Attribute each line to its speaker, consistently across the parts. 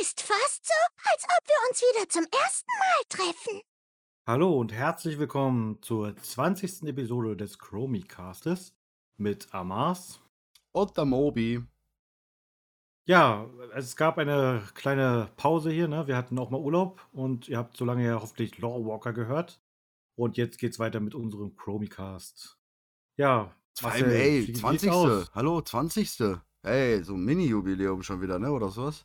Speaker 1: Ist fast so, als ob wir uns wieder zum ersten Mal treffen.
Speaker 2: Hallo und herzlich willkommen zur 20. Episode des Chromicastes mit Amas.
Speaker 3: Und der Mobi.
Speaker 2: Ja, es gab eine kleine Pause hier, ne? Wir hatten auch mal Urlaub und ihr habt so lange ja hoffentlich Law Walker gehört. Und jetzt geht's weiter mit unserem Chromicast. Ja, Marcel,
Speaker 3: ey,
Speaker 2: wie sieht's
Speaker 3: 20.
Speaker 2: aus?
Speaker 3: Hallo, 20. Ey, so ein Mini-Jubiläum schon wieder, ne? Oder sowas?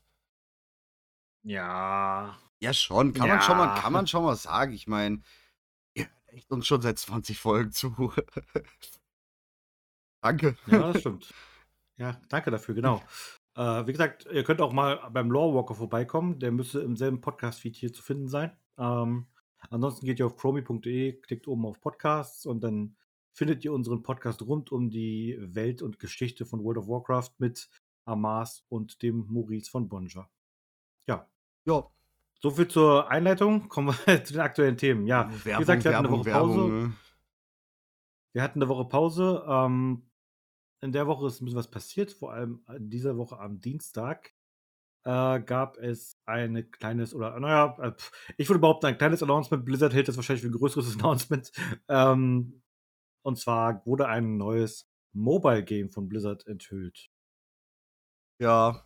Speaker 2: Ja,
Speaker 3: Ja, schon. Kann man schon mal,
Speaker 2: Ja.
Speaker 3: kann man schon mal sagen. Ich meine, ihr hört echt uns schon seit 20 Folgen zu. Danke.
Speaker 2: ja, das stimmt. Ja, danke dafür, genau. Äh, wie gesagt, ihr könnt auch mal beim Law Walker vorbeikommen. Der müsste im selben Podcast-Feed hier zu finden sein. Ähm, ansonsten geht ihr auf chromi.de, klickt oben auf Podcasts und dann findet ihr unseren Podcast rund um die Welt und Geschichte von World of Warcraft mit Amas und dem Maurice von Bonja. Ja,
Speaker 3: Ja,
Speaker 2: soviel zur Einleitung. Kommen wir zu den aktuellen Themen. Ja, wie
Speaker 3: Werbung,
Speaker 2: gesagt, wir hatten eine
Speaker 3: Werbung,
Speaker 2: Woche Pause.
Speaker 3: Werbung. Ne?
Speaker 2: Wir hatten eine Woche Pause. Ähm, in der Woche ist ein bisschen was passiert, vor allem in dieser Woche am Dienstag äh, gab es ein kleines, oder naja, äh, ich würde behaupten, ein kleines Announcement. Blizzard hält das wahrscheinlich für ein größeres Announcement. Ähm, und zwar wurde ein neues Mobile Game von Blizzard enthüllt.
Speaker 3: Ja,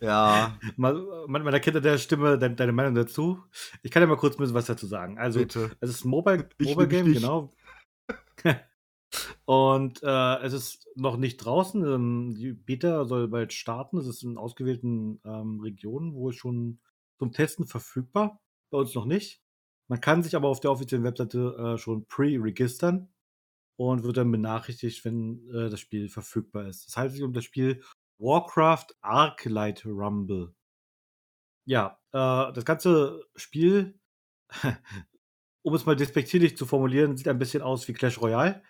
Speaker 3: ja,
Speaker 2: man, man erkennt der Stimme deine, deine Meinung dazu. Ich kann ja mal kurz ein bisschen was dazu sagen. Also,
Speaker 3: bitte.
Speaker 2: Es ist ein Mobile, Mobile Game,
Speaker 3: nicht.
Speaker 2: genau. Und äh, es ist noch nicht draußen. Ähm, die Beta soll bald starten. Es ist in ausgewählten ähm, Regionen wohl schon zum Testen verfügbar. Bei uns noch nicht. Man kann sich aber auf der offiziellen Webseite äh, schon pre-registern und wird dann benachrichtigt, wenn äh, das Spiel verfügbar ist. Es handelt sich um das Spiel Warcraft Arclight Rumble. Ja, äh, das ganze Spiel um es mal despektierlich zu formulieren, sieht ein bisschen aus wie Clash Royale.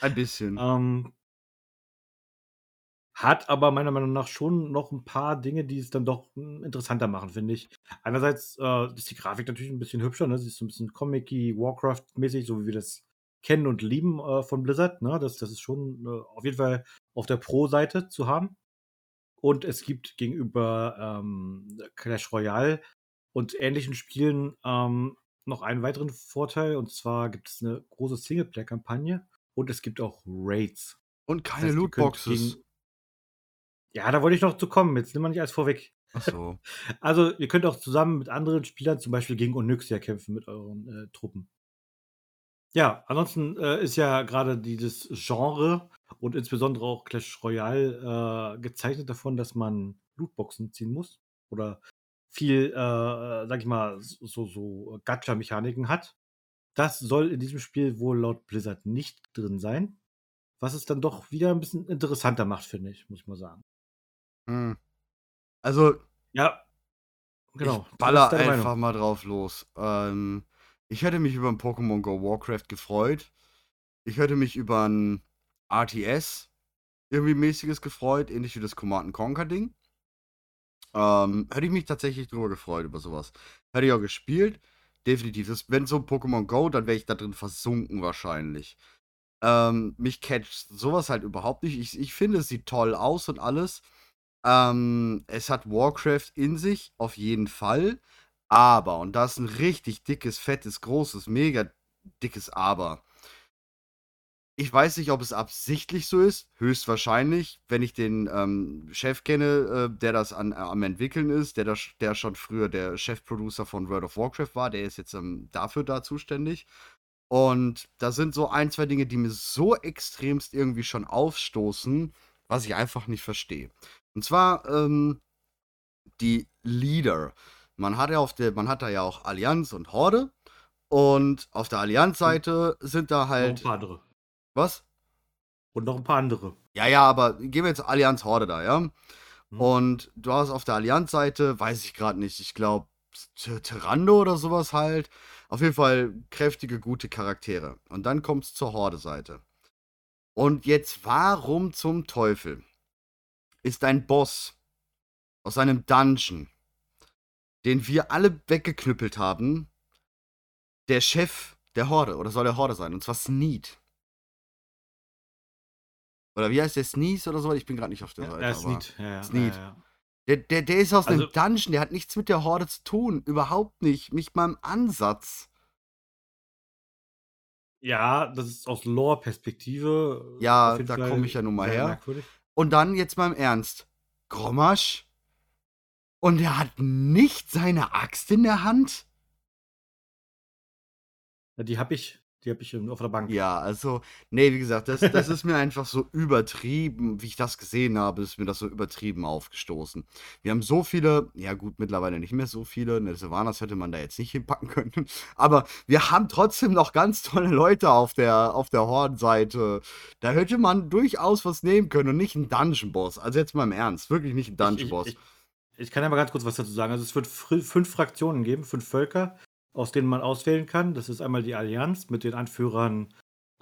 Speaker 3: Ein bisschen.
Speaker 2: Ähm, hat aber meiner Meinung nach schon noch ein paar Dinge, die es dann doch hm, interessanter machen, finde ich. Einerseits äh, ist die Grafik natürlich ein bisschen hübscher, ne? Sie ist so ein bisschen Comic-y, Warcraft-mäßig, so wie wir das kennen und lieben äh, von Blizzard. Ne? Das, das ist schon äh, auf jeden Fall auf der Pro-Seite zu haben. Und es gibt gegenüber ähm, Clash Royale und ähnlichen Spielen ähm, noch einen weiteren Vorteil. Und zwar gibt es eine große Singleplayer-Kampagne und es gibt auch Raids.
Speaker 3: Und
Speaker 2: Das
Speaker 3: keine
Speaker 2: heißt, ihr könnt
Speaker 3: Lootboxes.
Speaker 2: gegen- Ja, da wollte ich noch zu kommen. Jetzt nimm mal nicht alles vorweg.
Speaker 3: Achso.
Speaker 2: Also, ihr könnt auch zusammen mit anderen Spielern, zum Beispiel gegen Onyxia, kämpfen mit euren äh, Truppen. Ja, ansonsten äh, ist ja gerade dieses Genre und insbesondere auch Clash Royale äh, gezeichnet davon, dass man Lootboxen ziehen muss oder viel, äh, sag ich mal, so, so Gacha-Mechaniken hat. Das soll in diesem Spiel wohl laut Blizzard nicht drin sein. Was es dann doch wieder ein bisschen interessanter macht, finde ich, muss ich mal sagen.
Speaker 3: Hm. Also,
Speaker 2: Ja, genau.
Speaker 3: Ich baller
Speaker 2: deine Meinung?
Speaker 3: einfach mal drauf los. Ähm, ich hätte mich über ein Pokémon Go Warcraft gefreut. Ich hätte mich über ein RTS irgendwie mäßiges gefreut, ähnlich wie das Command Conquer Ding. Ähm, hätte ich mich tatsächlich drüber gefreut über sowas. Hätte ich auch gespielt. Definitiv. Das, wenn so Pokémon Go, dann wäre ich da drin versunken wahrscheinlich. Ähm, mich catcht sowas halt überhaupt nicht. Ich, ich finde, es sieht toll aus und alles. Ähm, es hat Warcraft in sich, auf jeden Fall. Aber, und das ist ein richtig dickes, fettes, großes, mega dickes Aber. Ich weiß nicht, ob es absichtlich so ist. Höchstwahrscheinlich, wenn ich den ähm, Chef kenne, äh, der das an, am entwickeln ist, der, das, der schon früher der Chefproducer von World of Warcraft war, der ist jetzt ähm, dafür da zuständig. Und da sind so ein, zwei Dinge, die mir so extremst irgendwie schon aufstoßen, was ich einfach nicht verstehe. Und zwar ähm, die Leader. Man hat ja auf der, man hat da ja auch Allianz und Horde. Und auf der Allianz-Seite sind da
Speaker 2: Noch ein
Speaker 3: halt.
Speaker 2: paar andere.
Speaker 3: Was?
Speaker 2: Und noch ein paar andere.
Speaker 3: Ja, ja, aber gehen wir jetzt Allianz Horde da, ja?
Speaker 2: Mhm.
Speaker 3: Und du hast auf der Allianz-Seite, weiß ich gerade nicht, ich glaube, Terrando oder sowas halt. Auf jeden Fall kräftige, gute Charaktere. Und dann kommt es zur Horde-Seite. Und jetzt, warum zum Teufel ist ein Boss aus einem Dungeon, den wir alle weggeknüppelt haben, der Chef der Horde oder soll der Horde sein? Und zwar Sneed. Oder wie heißt der? Sneeze oder so? Ich bin gerade nicht auf der
Speaker 2: Ja,
Speaker 3: Seite.
Speaker 2: ja,
Speaker 3: aber-
Speaker 2: Sneed. Ja, ja,
Speaker 3: Sneed.
Speaker 2: Ja, ja.
Speaker 3: Der, der, der ist aus
Speaker 2: Also-
Speaker 3: einem Dungeon, der hat nichts mit der Horde zu tun. Überhaupt nicht. Nicht mal im Ansatz.
Speaker 2: Ja, das ist aus Lore-Perspektive. äh,
Speaker 3: Ja, da
Speaker 2: Fall
Speaker 3: komm ich ja nun mal her.
Speaker 2: Merkwürdig.
Speaker 3: Und dann jetzt mal im Ernst. Grommasch? Und er hat nicht seine Axt in der Hand?
Speaker 2: Ja, die habe ich, die habe ich auf der Bank.
Speaker 3: Ja, also, nee, wie gesagt, das, das ist mir einfach so übertrieben, wie ich das gesehen habe, ist mir das so übertrieben aufgestoßen. Wir haben so viele, ja gut, mittlerweile nicht mehr so viele, eine Sylvanas hätte man da jetzt nicht hinpacken können, aber wir haben trotzdem noch ganz tolle Leute auf der, auf der Hordenseite. Da hätte man durchaus was nehmen können und nicht einen Dungeon-Boss. Also jetzt mal im Ernst, wirklich nicht einen
Speaker 2: Ich, ich,
Speaker 3: Dungeon-Boss.
Speaker 2: ich, ich kann ja mal ganz kurz was dazu sagen. Also es wird fünf Fraktionen geben, fünf Völker, aus denen man auswählen kann. Das ist einmal die Allianz mit den Anführern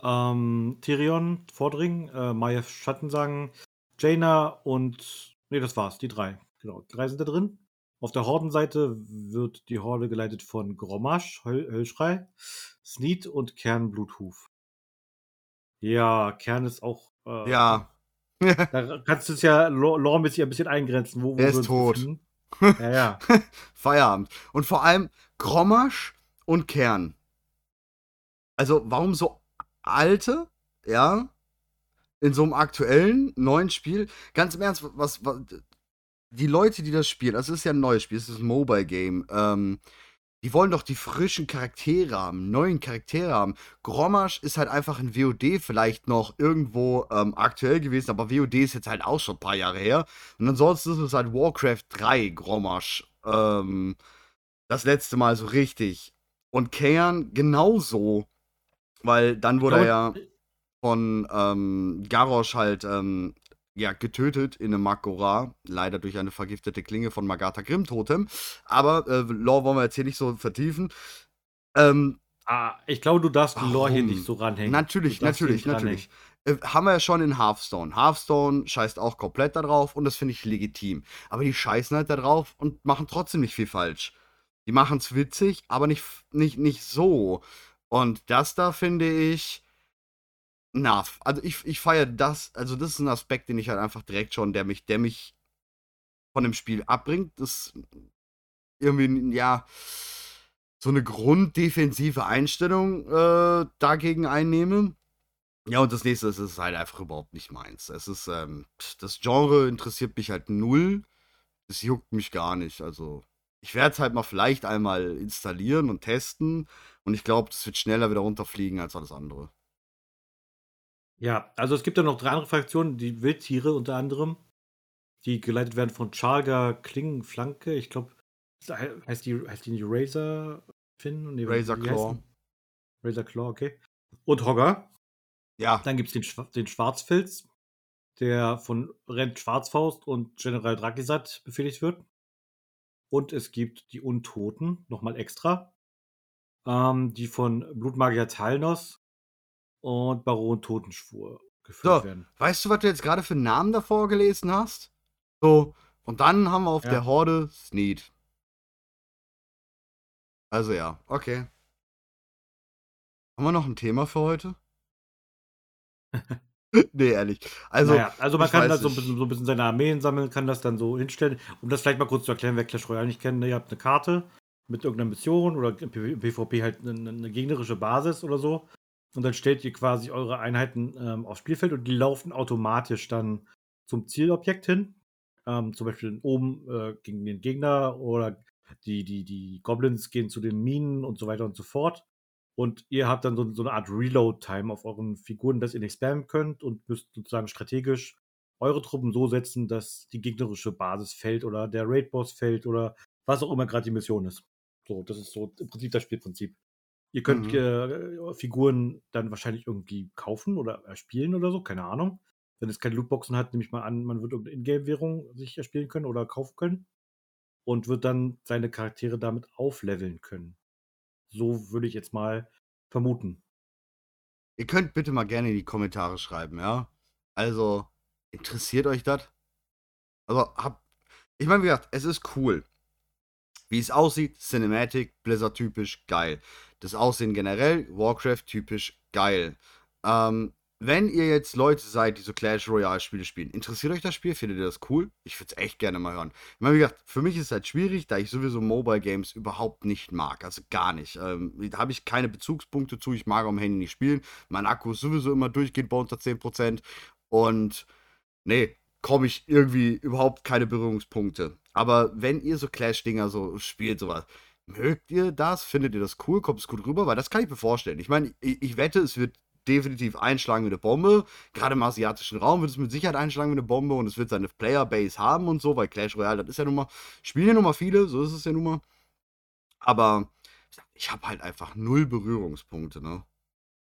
Speaker 2: ähm, Tyrion, Vordring, äh, Maya Schattensang, Jaina und. Nee, das war's, die drei. Genau, drei sind da drin. Auf der Hordenseite wird die Horde geleitet von Grommasch, Höll Höllschrei, Sneed und Kern Bluthuf. Ja, Kern ist auch. Äh,
Speaker 3: ja.
Speaker 2: Da kannst du es ja lo- loremäßig ein bisschen eingrenzen. Wo, wo
Speaker 3: Er ist tot.
Speaker 2: Ja, ja.
Speaker 3: Feierabend. Und vor allem Grommasch und Kern. Also, warum so alte, ja, in so einem aktuellen, neuen Spiel? Ganz im Ernst, was, was die Leute, die das spielen, also es ist ja ein neues Spiel, es ist ein Mobile-Game, ähm, die wollen doch die frischen Charaktere haben, neuen Charaktere haben. Grommasch ist halt einfach in WOD vielleicht noch irgendwo ähm, aktuell gewesen, aber WOD ist jetzt halt auch schon ein paar Jahre her. Und ansonsten ist es halt Warcraft 3 Grommasch. Ähm, das letzte Mal so richtig. Und Kayan genauso. Weil dann wurde er ja von ähm, Garrosh halt ähm, ja, getötet in einem Makora. Leider durch eine vergiftete Klinge von Magatha Grimm-Totem. Aber äh, Lore wollen wir jetzt hier nicht so vertiefen. Ähm,
Speaker 2: Ah, ich glaube, du darfst die Lore hier nicht so ranhängen.
Speaker 3: Natürlich, natürlich, natürlich. Äh, haben wir ja schon in Hearthstone. Hearthstone scheißt auch komplett da drauf und das finde ich legitim. Aber die scheißen halt da drauf und machen trotzdem nicht viel falsch. Die machen es witzig, aber nicht, nicht, nicht so. Und das da finde ich. Na, also ich, ich feiere das, also das ist ein Aspekt, den ich halt einfach direkt schon, der mich, der mich von dem Spiel abbringt. Das irgendwie, ja, so eine grunddefensive Einstellung äh, dagegen einnehme. Ja, und das nächste ist, es ist halt einfach überhaupt nicht meins. Es ist, ähm, das Genre interessiert mich halt null. Es juckt mich gar nicht. Also, ich werde es halt mal vielleicht einmal installieren und testen. Und ich glaube, das wird schneller wieder runterfliegen als alles andere.
Speaker 2: Ja, also es gibt ja noch drei andere Fraktionen, die Wildtiere unter anderem, die geleitet werden von Charga Klingenflanke. Ich glaube, heißt die, heißt die nicht Razor Fin? Nee,
Speaker 3: Razor Claw.
Speaker 2: Razor Claw, okay. Und Hogger.
Speaker 3: Ja,
Speaker 2: Dann gibt es den, Schwa- den Schwarzfilz, der von Rent Schwarzfaust und General Drakisat befehligt wird. Und es gibt die Untoten, nochmal extra, ähm, die von Blutmagier Talnos und Baron Totenschwur geführt
Speaker 3: So.
Speaker 2: werden.
Speaker 3: weißt du, was du jetzt gerade für einen Namen davor gelesen hast? So, und dann haben wir auf
Speaker 2: Ja.
Speaker 3: der Horde Sneed. Also ja, okay. Haben wir noch ein Thema für heute? nee, ehrlich. Also,
Speaker 2: naja, also man kann da so ein,
Speaker 3: nicht.
Speaker 2: bisschen, so ein bisschen seine Armeen sammeln, kann das dann so hinstellen. Um das vielleicht mal kurz zu erklären, wer Clash Royale nicht kennt, ne, ihr habt eine Karte mit irgendeiner Mission oder PvP halt eine, eine gegnerische Basis oder so. Und dann stellt ihr quasi eure Einheiten ähm, aufs Spielfeld und die laufen automatisch dann zum Zielobjekt hin. Ähm, zum Beispiel oben äh, gegen den Gegner oder die, die, die Goblins gehen zu den Minen und so weiter und so fort. Und ihr habt dann so, so eine Art Reload-Time auf euren Figuren, dass ihr nicht spammen könnt und müsst sozusagen strategisch eure Truppen so setzen, dass die gegnerische Basis fällt oder der Raid-Boss fällt oder was auch immer gerade die Mission ist. So, das ist so im Prinzip das Spielprinzip. Ihr könnt
Speaker 3: Mhm.
Speaker 2: äh, Figuren dann wahrscheinlich irgendwie kaufen oder erspielen oder so, keine Ahnung. Wenn es keine Lootboxen hat, nehme ich mal an, man wird irgendeine Ingame-Währung sich erspielen können oder kaufen können und wird dann seine Charaktere damit aufleveln können. So würde ich jetzt mal vermuten.
Speaker 3: ihr könnt bitte mal gerne in die Kommentare schreiben, ja? Also, interessiert euch das? Also, hab. Ich meine, wie gesagt, es ist cool. Wie es aussieht, Cinematic, Blizzard-typisch, geil. Das Aussehen generell, Warcraft-typisch, geil. Ähm, wenn ihr jetzt Leute seid, die so Clash Royale Spiele spielen, interessiert euch das Spiel? Findet ihr das cool? Ich würde es echt gerne mal hören. Ich meine, wie gesagt, für mich ist es halt schwierig, da ich sowieso Mobile Games überhaupt nicht mag. Also gar nicht. Ähm, da habe ich keine Bezugspunkte zu. Ich mag am Handy nicht spielen. Mein Akku ist sowieso immer durchgehend bei unter 10%. Und nee, komme ich irgendwie überhaupt keine Berührungspunkte. Aber wenn ihr so Clash-Dinger so spielt, sowas, mögt ihr das? Findet ihr das cool? Kommt es gut rüber? Weil das kann ich mir vorstellen. Ich meine, ich, ich wette, es wird definitiv einschlagen wie eine Bombe. Gerade im asiatischen Raum wird es mit Sicherheit einschlagen wie eine Bombe und es wird seine Playerbase haben und so, weil Clash Royale, das ist ja nun mal, spielen ja nun mal viele, so ist es ja nun mal. Aber ich habe halt einfach null Berührungspunkte, ne?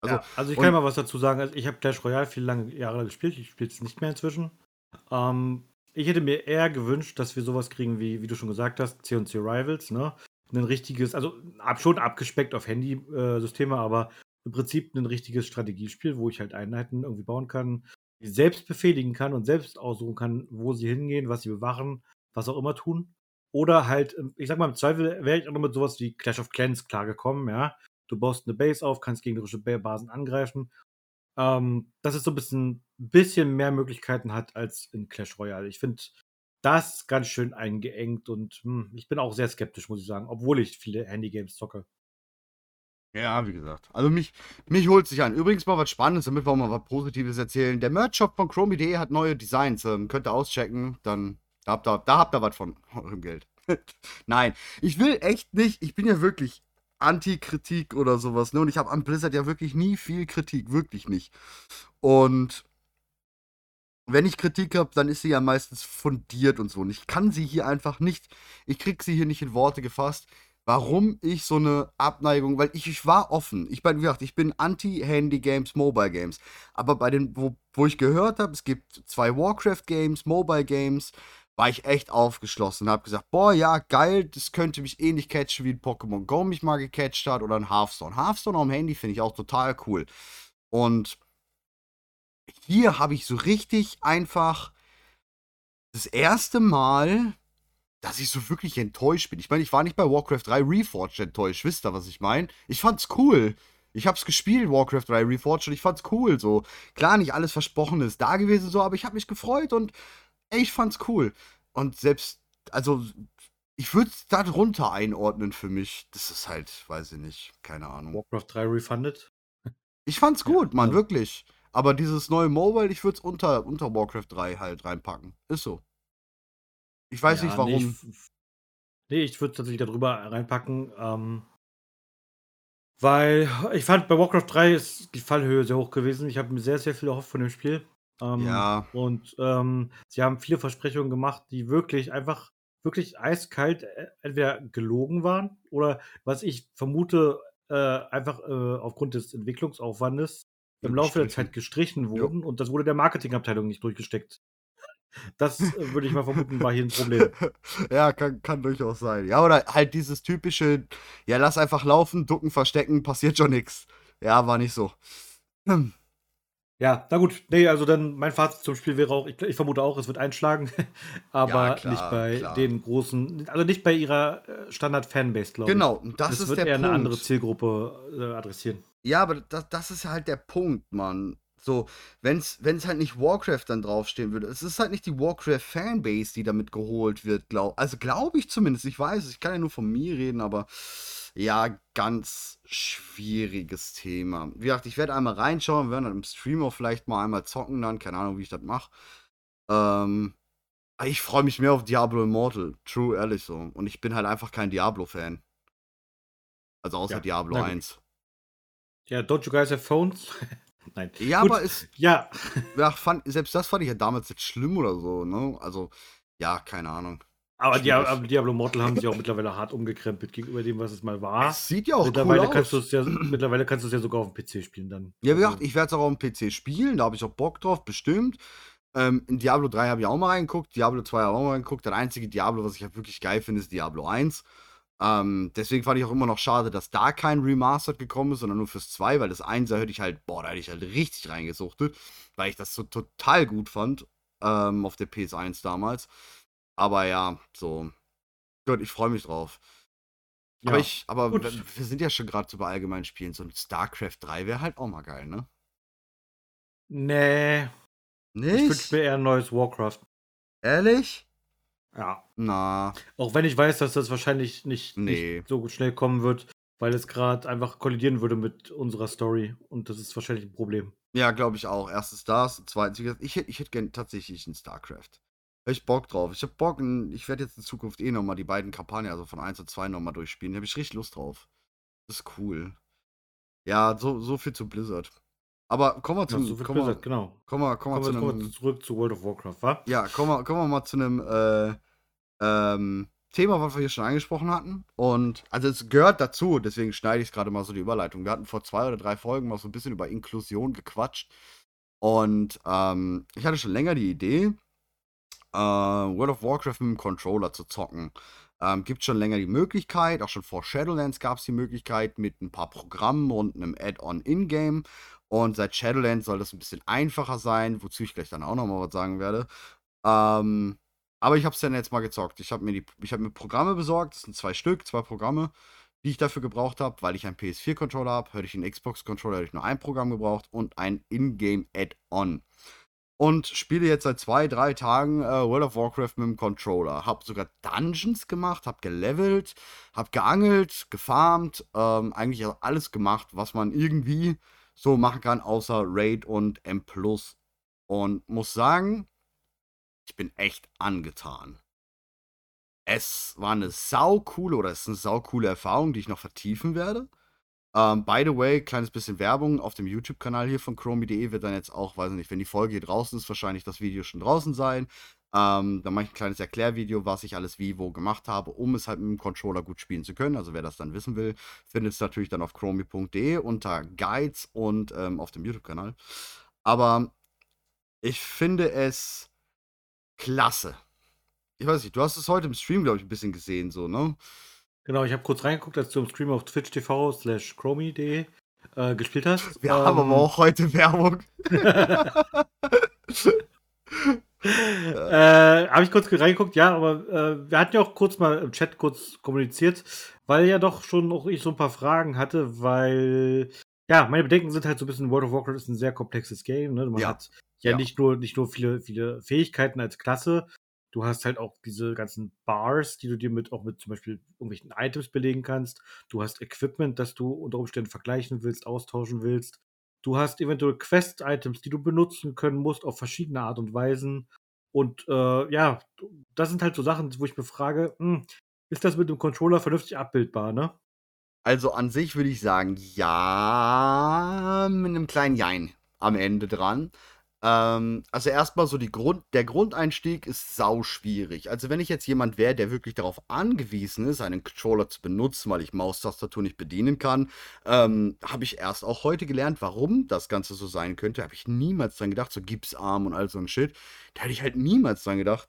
Speaker 2: Also, ja, also ich kann mal was dazu sagen. Also ich habe Clash Royale viele lange Jahre gespielt. Ich spiele es nicht mehr inzwischen. Ähm, ich hätte mir eher gewünscht, dass wir sowas kriegen wie, wie du schon gesagt hast, C&C Rivals, ne? Ein richtiges, also ab, schon abgespeckt auf Handy-Systeme, äh, aber im Prinzip ein richtiges Strategiespiel, wo ich halt Einheiten irgendwie bauen kann, selbst befehligen kann und selbst aussuchen kann, wo sie hingehen, was sie bewachen, was auch immer tun. Oder halt, ähm, ich sag mal, im Zweifel wäre ich auch noch mit sowas wie Clash of Clans klargekommen, ja. Du baust eine Base auf, kannst gegnerische Basen angreifen. Ähm, dass es so ein bisschen, bisschen mehr Möglichkeiten hat als in Clash Royale. Ich finde das ganz schön eingeengt und hm, ich bin auch sehr skeptisch, muss ich sagen, obwohl ich viele Handygames zocke.
Speaker 3: Ja, wie gesagt. Also mich, mich holt sich an. Übrigens mal was Spannendes, damit wir auch mal was Positives erzählen. Der Merch-Shop von Chromie.de hat neue Designs. Ähm, könnt ihr auschecken. Dann da habt ihr, da habt ihr was von eurem Geld. Nein, ich will echt nicht. Ich bin ja wirklich Anti-Kritik oder sowas. Ne? Und ich habe an Blizzard ja wirklich nie viel Kritik. Wirklich nicht. Und wenn ich Kritik habe, dann ist sie ja meistens fundiert und so. Und ich kann sie hier einfach nicht. Ich krieg sie hier nicht in Worte gefasst warum ich so eine Abneigung, weil ich, ich war offen. Ich bin, wie gesagt, ich bin anti-Handy-Games, Mobile-Games. Aber bei den, wo, wo ich gehört habe, es gibt zwei Warcraft-Games, Mobile-Games, war ich echt aufgeschlossen und habe gesagt, boah, ja, geil, das könnte mich ähnlich catchen, wie ein Pokémon Go mich mal gecatcht hat oder ein Hearthstone. Hearthstone am Handy finde ich auch total cool. Und hier habe ich so richtig einfach das erste Mal dass ich so wirklich enttäuscht bin. Ich meine, ich war nicht bei Warcraft 3 Reforged enttäuscht. Wisst ihr, was ich meine? Ich fand's cool. Ich hab's gespielt, Warcraft 3 Reforged, und ich fand's cool. So, klar, nicht alles Versprochene ist da gewesen, so, aber ich hab mich gefreut und ey, ich fand's cool. Und selbst, also, ich würde es da drunter einordnen für mich. Das ist halt, weiß ich nicht, keine Ahnung.
Speaker 2: Warcraft 3 Refunded?
Speaker 3: Ich fand's gut, ja, Mann, also. wirklich. Aber dieses neue Mobile, ich würde es unter, unter Warcraft 3 halt reinpacken. Ist so. Ich weiß ja, nicht warum.
Speaker 2: Nee, ich, nee, ich würde tatsächlich darüber reinpacken. Ähm, weil ich fand, bei Warcraft 3 ist die Fallhöhe sehr hoch gewesen. Ich habe mir sehr, sehr viel erhofft von dem Spiel. Ähm, ja. Und ähm, sie haben viele Versprechungen gemacht, die wirklich einfach, wirklich eiskalt äh, entweder gelogen waren oder was ich vermute, äh, einfach äh, aufgrund des Entwicklungsaufwandes im Laufe der Zeit gestrichen wurden jo. und das wurde der Marketingabteilung nicht durchgesteckt. Das äh, würde ich mal vermuten, war hier ein Problem.
Speaker 3: ja, kann, kann durchaus sein. Ja, oder halt dieses typische, ja, lass einfach laufen, ducken, verstecken, passiert schon nichts. Ja, war nicht so.
Speaker 2: Hm. Ja, na gut. Nee, also dann mein Fazit zum Spiel wäre auch, ich, ich vermute auch, es wird einschlagen, aber ja, klar, nicht bei klar. den großen, also nicht bei ihrer äh, Standard-Fanbase, glaube
Speaker 3: ich. Genau, das es ist wird der
Speaker 2: eher
Speaker 3: Punkt.
Speaker 2: eine andere Zielgruppe äh, adressieren.
Speaker 3: Ja, aber das, das ist halt der Punkt, Mann. So, wenn es halt nicht Warcraft dann draufstehen würde. Es ist halt nicht die Warcraft-Fanbase, die damit geholt wird, glaub, also glaube ich zumindest. Ich weiß es, ich kann ja nur von mir reden, aber ja, ganz schwieriges Thema. Wie gesagt, ich werde einmal reinschauen, wir werden dann im Stream auch vielleicht mal einmal zocken dann, keine Ahnung, wie ich das mache. Ähm, ich freue mich mehr auf Diablo Immortal, true, ehrlich so. Und ich bin halt einfach kein Diablo-Fan. Also außer ja, Diablo 1.
Speaker 2: Ja, don't you guys have phones?
Speaker 3: Nein. Ja, Gut, aber es. Ja. ja fand, selbst das fand ich ja damals jetzt schlimm oder so, ne? Also, ja, keine Ahnung.
Speaker 2: Aber Diablo, Diablo Mortal haben sich auch mittlerweile hart umgekrempelt gegenüber dem, was es mal war.
Speaker 3: Es sieht ja auch
Speaker 2: mittlerweile
Speaker 3: cool
Speaker 2: kannst
Speaker 3: aus.
Speaker 2: Ja, mittlerweile kannst du es ja sogar auf dem PC spielen dann.
Speaker 3: Ja, wie gesagt, ich werde es auch auf dem PC spielen, da habe ich auch Bock drauf, bestimmt. Ähm, in Diablo 3 habe ich auch mal reingeguckt, Diablo 2 habe ich auch mal reingeguckt. Der einzige Diablo, was ich halt wirklich geil finde, ist Diablo 1. Ähm, deswegen fand ich auch immer noch schade, dass da kein Remastered gekommen ist, sondern nur fürs 2, weil das 1 hätte ich halt, boah, da hätte ich halt richtig reingesuchtet, weil ich das so total gut fand ähm, auf der PS1 damals. Aber ja, so. Gut, ich freue mich drauf. Ja, aber ich, aber gut. wir sind ja schon gerade so bei allgemeinen Spielen. So ein StarCraft 3 wäre halt auch mal geil, ne?
Speaker 2: Nee, ich
Speaker 3: Nicht?
Speaker 2: wünsche mir eher ein neues Warcraft.
Speaker 3: Ehrlich?
Speaker 2: Ja.
Speaker 3: Na,
Speaker 2: Auch wenn ich weiß, dass das wahrscheinlich nicht,
Speaker 3: Nee.
Speaker 2: nicht so schnell kommen wird, weil es gerade einfach kollidieren würde mit unserer Story. Und das ist wahrscheinlich ein Problem.
Speaker 3: ja, glaube ich auch. Erstens das, zweitens, wie gesagt, ich hätte ich hätt gern tatsächlich ein StarCraft. Hab ich Bock drauf. Ich hab Bock, ich werde jetzt in Zukunft eh nochmal die beiden Kampagnen, also von 1 und 2 nochmal durchspielen. Da habe ich richtig Lust drauf. Das ist cool. Ja, so, so viel zu Blizzard. Aber kommen wir zum.
Speaker 2: so viel
Speaker 3: kommen wir,
Speaker 2: genau.
Speaker 3: kommen wir, kommen wir zu einem.
Speaker 2: zurück zu World of Warcraft, wa?
Speaker 3: Ja, kommen wir, kommen wir mal zu einem äh, ähm, Thema, was wir hier schon angesprochen hatten. Und also es gehört dazu, deswegen schneide ich es gerade mal so die Überleitung. Wir hatten vor zwei oder drei Folgen mal so ein bisschen über Inklusion gequatscht. Und ähm, ich hatte schon länger die Idee, äh, World of Warcraft mit dem Controller zu zocken. Ähm, gibt schon länger die Möglichkeit, auch schon vor Shadowlands gab es die Möglichkeit mit ein paar Programmen und einem Add-on in-game. Und seit Shadowlands soll das ein bisschen einfacher sein, wozu ich gleich dann auch nochmal was sagen werde. Ähm, aber ich habe es dann jetzt mal gezockt. Ich habe mir, hab mir Programme besorgt, das sind zwei Stück, zwei Programme, die ich dafür gebraucht habe, weil ich einen PS4-Controller habe, hätte ich einen Xbox-Controller, hätte ich nur ein Programm gebraucht und ein In-Game-Add-on und spiele jetzt seit zwei, drei Tagen äh, World of Warcraft mit dem Controller. Hab sogar Dungeons gemacht, hab gelevelt, hab geangelt, gefarmt, ähm, eigentlich alles gemacht, was man irgendwie so machen kann, außer Raid und M+. Und muss sagen, ich bin echt angetan. Es war eine saukoole oder es ist eine saukoole Erfahrung, die ich noch vertiefen werde. Ähm, by the way, kleines bisschen Werbung auf dem YouTube-Kanal hier von Chromie.de wird dann jetzt auch, weiß nicht, wenn die Folge hier draußen ist, wahrscheinlich das Video schon draußen sein. Ähm, dann mache ich ein kleines Erklärvideo, was ich alles wie wo gemacht habe, um es halt mit dem Controller gut spielen zu können. Also wer das dann wissen will, findet es natürlich dann auf chromie.de unter Guides und ähm, auf dem YouTube-Kanal. Aber ich finde es klasse. Ich weiß nicht, du hast es heute im Stream, glaube ich, ein bisschen gesehen, so, ne?
Speaker 2: Genau, ich habe kurz reingeguckt, als du im Stream auf Twitch TV slash chromie.de äh, gespielt hast.
Speaker 3: Wir haben
Speaker 2: Ähm,
Speaker 3: aber auch heute Werbung.
Speaker 2: äh, habe ich kurz reingeguckt, ja, aber äh, wir hatten ja auch kurz mal im Chat kurz kommuniziert, weil ja doch schon auch ich so ein paar Fragen hatte, weil ja, meine Bedenken sind halt so ein bisschen, World of Warcraft ist ein sehr komplexes Game, ne? Man
Speaker 3: Ja.
Speaker 2: hat ja,
Speaker 3: Ja.
Speaker 2: nicht nur nicht nur viele viele Fähigkeiten als Klasse, du hast halt auch diese ganzen Bars, die du dir mit auch mit zum Beispiel irgendwelchen Items belegen kannst. Du hast Equipment, das du unter Umständen vergleichen willst, austauschen willst. Du hast eventuell Quest-Items, die du benutzen können musst auf verschiedene Art und Weisen. Und äh, ja, das sind halt so Sachen, wo ich mir frage, hm, ist das mit dem Controller vernünftig abbildbar, ne?
Speaker 3: Also an sich würde ich sagen, ja, mit einem kleinen Jein am Ende dran. Ähm, also erstmal so die Grund, der Grundeinstieg ist sau schwierig. Also wenn ich jetzt jemand wäre, der wirklich darauf angewiesen ist, einen Controller zu benutzen, weil ich Maustastatur nicht bedienen kann, ähm, habe ich erst auch heute gelernt, warum das Ganze so sein könnte. Habe ich niemals dran gedacht, so Gipsarm und all so ein Shit. Da hätte ich halt niemals dran gedacht.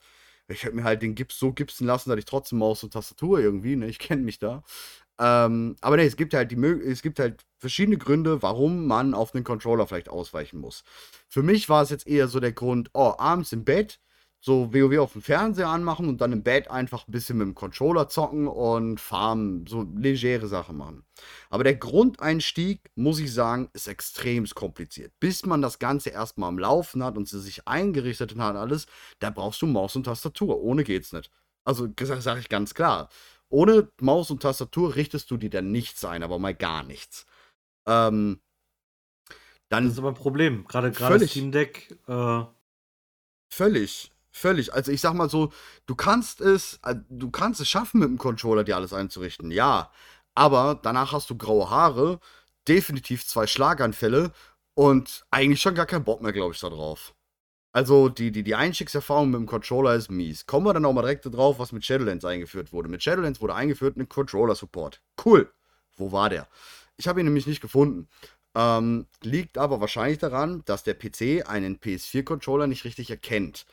Speaker 3: Ich hätte mir halt den Gips so gipsen lassen, dass ich trotzdem Maus und Tastatur irgendwie, ne? Ich kenne mich da. Ähm, aber ne, es gibt halt die es gibt halt verschiedene Gründe, warum man auf einen Controller vielleicht ausweichen muss. Für mich war es jetzt eher so der Grund, oh, abends im Bett, so WoW auf dem Fernseher anmachen und dann im Bett einfach ein bisschen mit dem Controller zocken und farmen, so legere Sachen machen. Aber der Grundeinstieg, muss ich sagen, ist extrem kompliziert. Bis man das Ganze erstmal am Laufen hat und sie sich eingerichtet hat alles, da brauchst du Maus und Tastatur. Ohne geht's nicht. Also, sage ich ganz klar. Ohne Maus und Tastatur richtest du dir dann nichts ein, aber mal gar nichts. Ähm, dann
Speaker 2: Das ist aber ein Problem. Gerade gerade
Speaker 3: Völlig.
Speaker 2: Steam Deck, äh,
Speaker 3: Völlig, völlig. Also ich sag mal so, du kannst es, äh, du kannst es schaffen, mit dem Controller dir alles einzurichten, ja. Aber danach hast du graue Haare, definitiv zwei Schlaganfälle und eigentlich schon gar keinen Bock mehr, glaube ich, da drauf. Also die, die, die Einstiegserfahrung mit dem Controller ist mies. Kommen wir dann auch mal direkt drauf, was mit Shadowlands eingeführt wurde. Mit Shadowlands wurde eingeführt ein Controller-Support. Cool. Wo war der? Ich habe ihn nämlich nicht gefunden. Ähm, liegt aber wahrscheinlich daran, dass der PC einen PS4-Controller nicht richtig erkennt.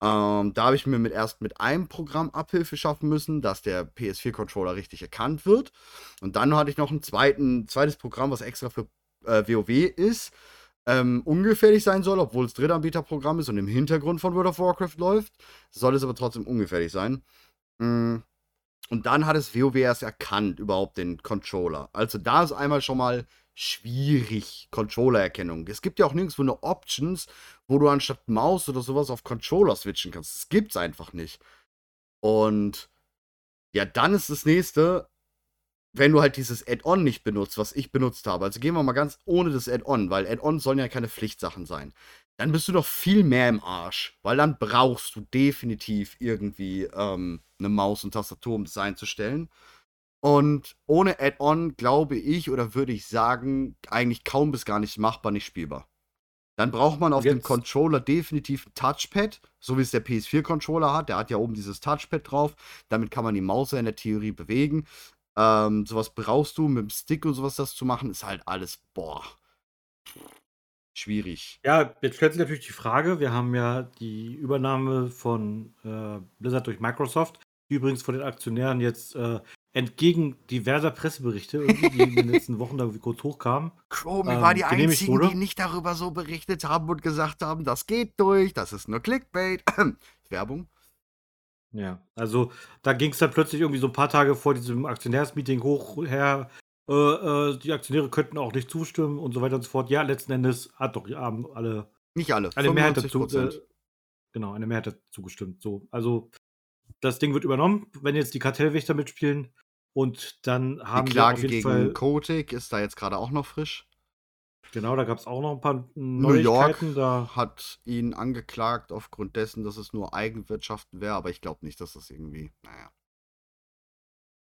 Speaker 3: Ähm, da habe ich mir mit, erst mit einem Programm Abhilfe schaffen müssen, dass der PS4-Controller richtig erkannt wird. Und dann hatte ich noch ein zweiten, zweites Programm, was extra für äh, WoW ist, ähm, ungefährlich sein soll, obwohl es Drittanbieterprogramm ist und im Hintergrund von World of Warcraft läuft. Soll es aber trotzdem ungefährlich sein. Mm. Und dann hat es WoW erst erkannt, überhaupt den Controller. Also da ist einmal schon mal schwierig, Controller-Erkennung. Es gibt ja auch nirgendwo eine Options, wo du anstatt Maus oder sowas auf Controller switchen kannst. Das gibt's einfach nicht. Und ja, dann ist das nächste, wenn du halt dieses Add-on nicht benutzt, was ich benutzt habe. Also gehen wir mal ganz ohne das Add-on, weil Add-on sollen ja keine Pflichtsachen sein. Dann bist du doch viel mehr im Arsch, weil dann brauchst du definitiv irgendwie ähm, eine Maus und Tastatur, um das einzustellen. Und ohne Add-on glaube ich oder würde ich sagen, eigentlich kaum bis gar nicht machbar, nicht spielbar. Dann braucht man auf dem Controller definitiv ein Touchpad, so wie es der PS4-Controller hat. Der hat ja oben dieses Touchpad drauf. Damit kann man die Maus ja in der Theorie bewegen. Ähm, sowas brauchst du mit dem Stick und sowas das zu machen, ist halt alles, boah, schwierig.
Speaker 2: Ja, jetzt stellt sich natürlich die Frage, wir haben ja die Übernahme von äh, Blizzard durch Microsoft, die übrigens von den Aktionären jetzt äh, entgegen diverser Presseberichte, die in den letzten Wochen da kurz hochkamen.
Speaker 3: Chrome ähm, war die einzigen, wurde. die nicht darüber so berichtet haben und gesagt haben, das geht durch, das ist nur Clickbait. Werbung.
Speaker 2: Ja, also da ging es dann plötzlich irgendwie so ein paar Tage vor diesem Aktionärsmeeting hoch her. Äh, äh, die Aktionäre könnten auch nicht zustimmen und so weiter und so fort. Ja, letzten Endes hat doch haben alle.
Speaker 3: Nicht alle.
Speaker 2: Eine Mehrheit dazu. Äh, genau, eine Mehrheit dazu gestimmt. So, also das Ding wird übernommen, wenn jetzt die Kartellwächter mitspielen. Und dann haben
Speaker 3: die Klage wir auf jeden gegen Fall, Kotick ist da jetzt gerade auch noch frisch.
Speaker 2: Genau, da gab es auch noch ein paar Neuigkeiten.
Speaker 3: New York da hat ihn angeklagt aufgrund dessen, dass es nur Eigenwirtschaften wäre, aber ich glaube nicht, dass das irgendwie, naja.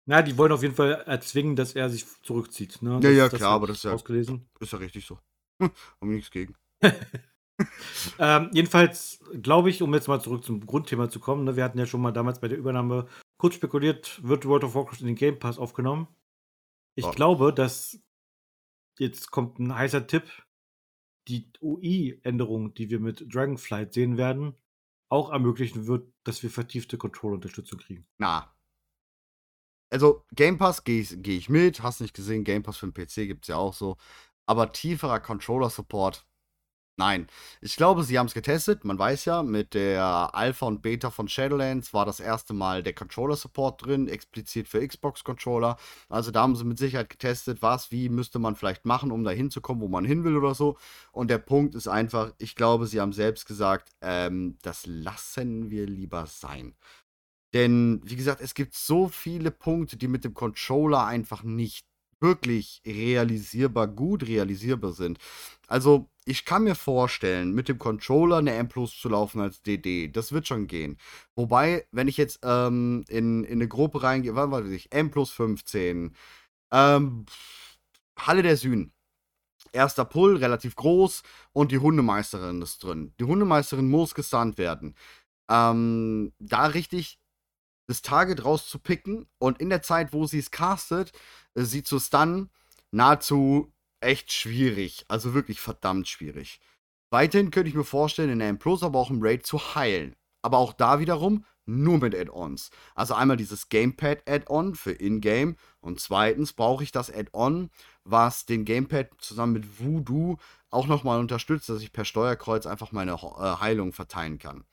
Speaker 2: Na, die wollen auf jeden Fall erzwingen, dass er sich zurückzieht. Ne?
Speaker 3: Ja, ja, klar, aber das ist ja, ausgelesen. ist ja richtig so. Haben wir nichts gegen.
Speaker 2: ähm, jedenfalls glaube ich, um jetzt mal zurück zum Grundthema zu kommen, ne, wir hatten ja schon mal damals bei der Übernahme kurz spekuliert, wird World of Warcraft in den Game Pass aufgenommen. Ich oh. glaube, dass jetzt kommt ein heißer Tipp, die UI-Änderung, die wir mit Dragonflight sehen werden, auch ermöglichen wird, dass wir vertiefte Control-Unterstützung kriegen.
Speaker 3: Na. Also Game Pass gehe ich, geh ich mit, hast nicht gesehen, Game Pass für den PC gibt es ja auch so. Aber tieferer Controller-Support Nein, ich glaube, sie haben es getestet. Man weiß ja, mit der Alpha und Beta von Shadowlands war das erste Mal der Controller-Support drin, explizit für Xbox-Controller. Also da haben sie mit Sicherheit getestet, was, wie müsste man vielleicht machen, um da hinzukommen, wo man hin will oder so. Und der Punkt ist einfach, ich glaube, sie haben selbst gesagt, ähm, das lassen wir lieber sein. Denn, wie gesagt, es gibt so viele Punkte, die mit dem Controller einfach nicht wirklich realisierbar, gut realisierbar sind. Also, ich kann mir vorstellen, mit dem Controller eine M Plus zu laufen als DD. Das wird schon gehen. Wobei, wenn ich jetzt ähm, in, in eine Gruppe reingehe, wann war das? M Plus 15. Ähm, Halle der Süden. Erster Pull, relativ groß und die Hundemeisterin ist drin. Die Hundemeisterin muss gesandt werden. Ähm, da richtig das Target rauszupicken und in der Zeit, wo sie es castet, äh, sie zu stunnen, nahezu echt schwierig. Also wirklich verdammt schwierig. Weiterhin könnte ich mir vorstellen, in M Plus, aber auch im Raid zu heilen. Aber auch da wiederum nur mit Add-ons. Also einmal dieses Gamepad-Add-on für In-Game und zweitens brauche ich das Add-on, was den Gamepad zusammen mit Voodoo auch nochmal unterstützt, dass ich per Steuerkreuz einfach meine äh, Heilung verteilen kann.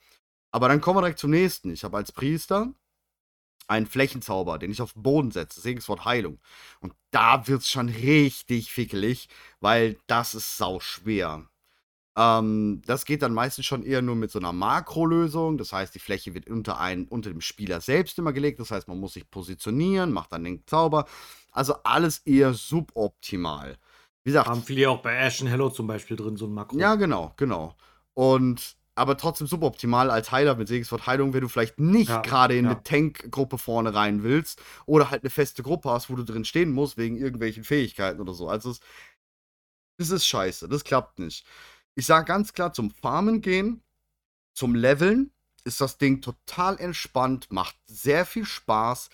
Speaker 3: Aber dann kommen wir direkt zum nächsten. Ich habe als Priester einen Flächenzauber, den ich auf den Boden setze, Segenswort Heilung. Und da wird es schon richtig fickelig, weil das ist sau schwer. Ähm, das geht dann meistens schon eher nur mit so einer Makrolösung. Das heißt, die Fläche wird unter, ein, unter dem Spieler selbst immer gelegt. Das heißt, man muss sich positionieren, macht dann den Zauber. Also alles eher suboptimal.
Speaker 2: Wie gesagt. Haben viele auch bei Ashen Hello zum Beispiel drin, so ein Makro.
Speaker 3: Ja, genau, genau. Und aber trotzdem suboptimal als Heiler mit Segenswort Heilung, wenn du vielleicht nicht ja, gerade in ja. eine Tankgruppe vorne rein willst oder halt eine feste Gruppe hast, wo du drin stehen musst wegen irgendwelchen Fähigkeiten oder so. Also es, es ist scheiße, das klappt nicht. Ich sage ganz klar, zum Farmen gehen, zum Leveln ist das Ding total entspannt, macht sehr viel Spaß.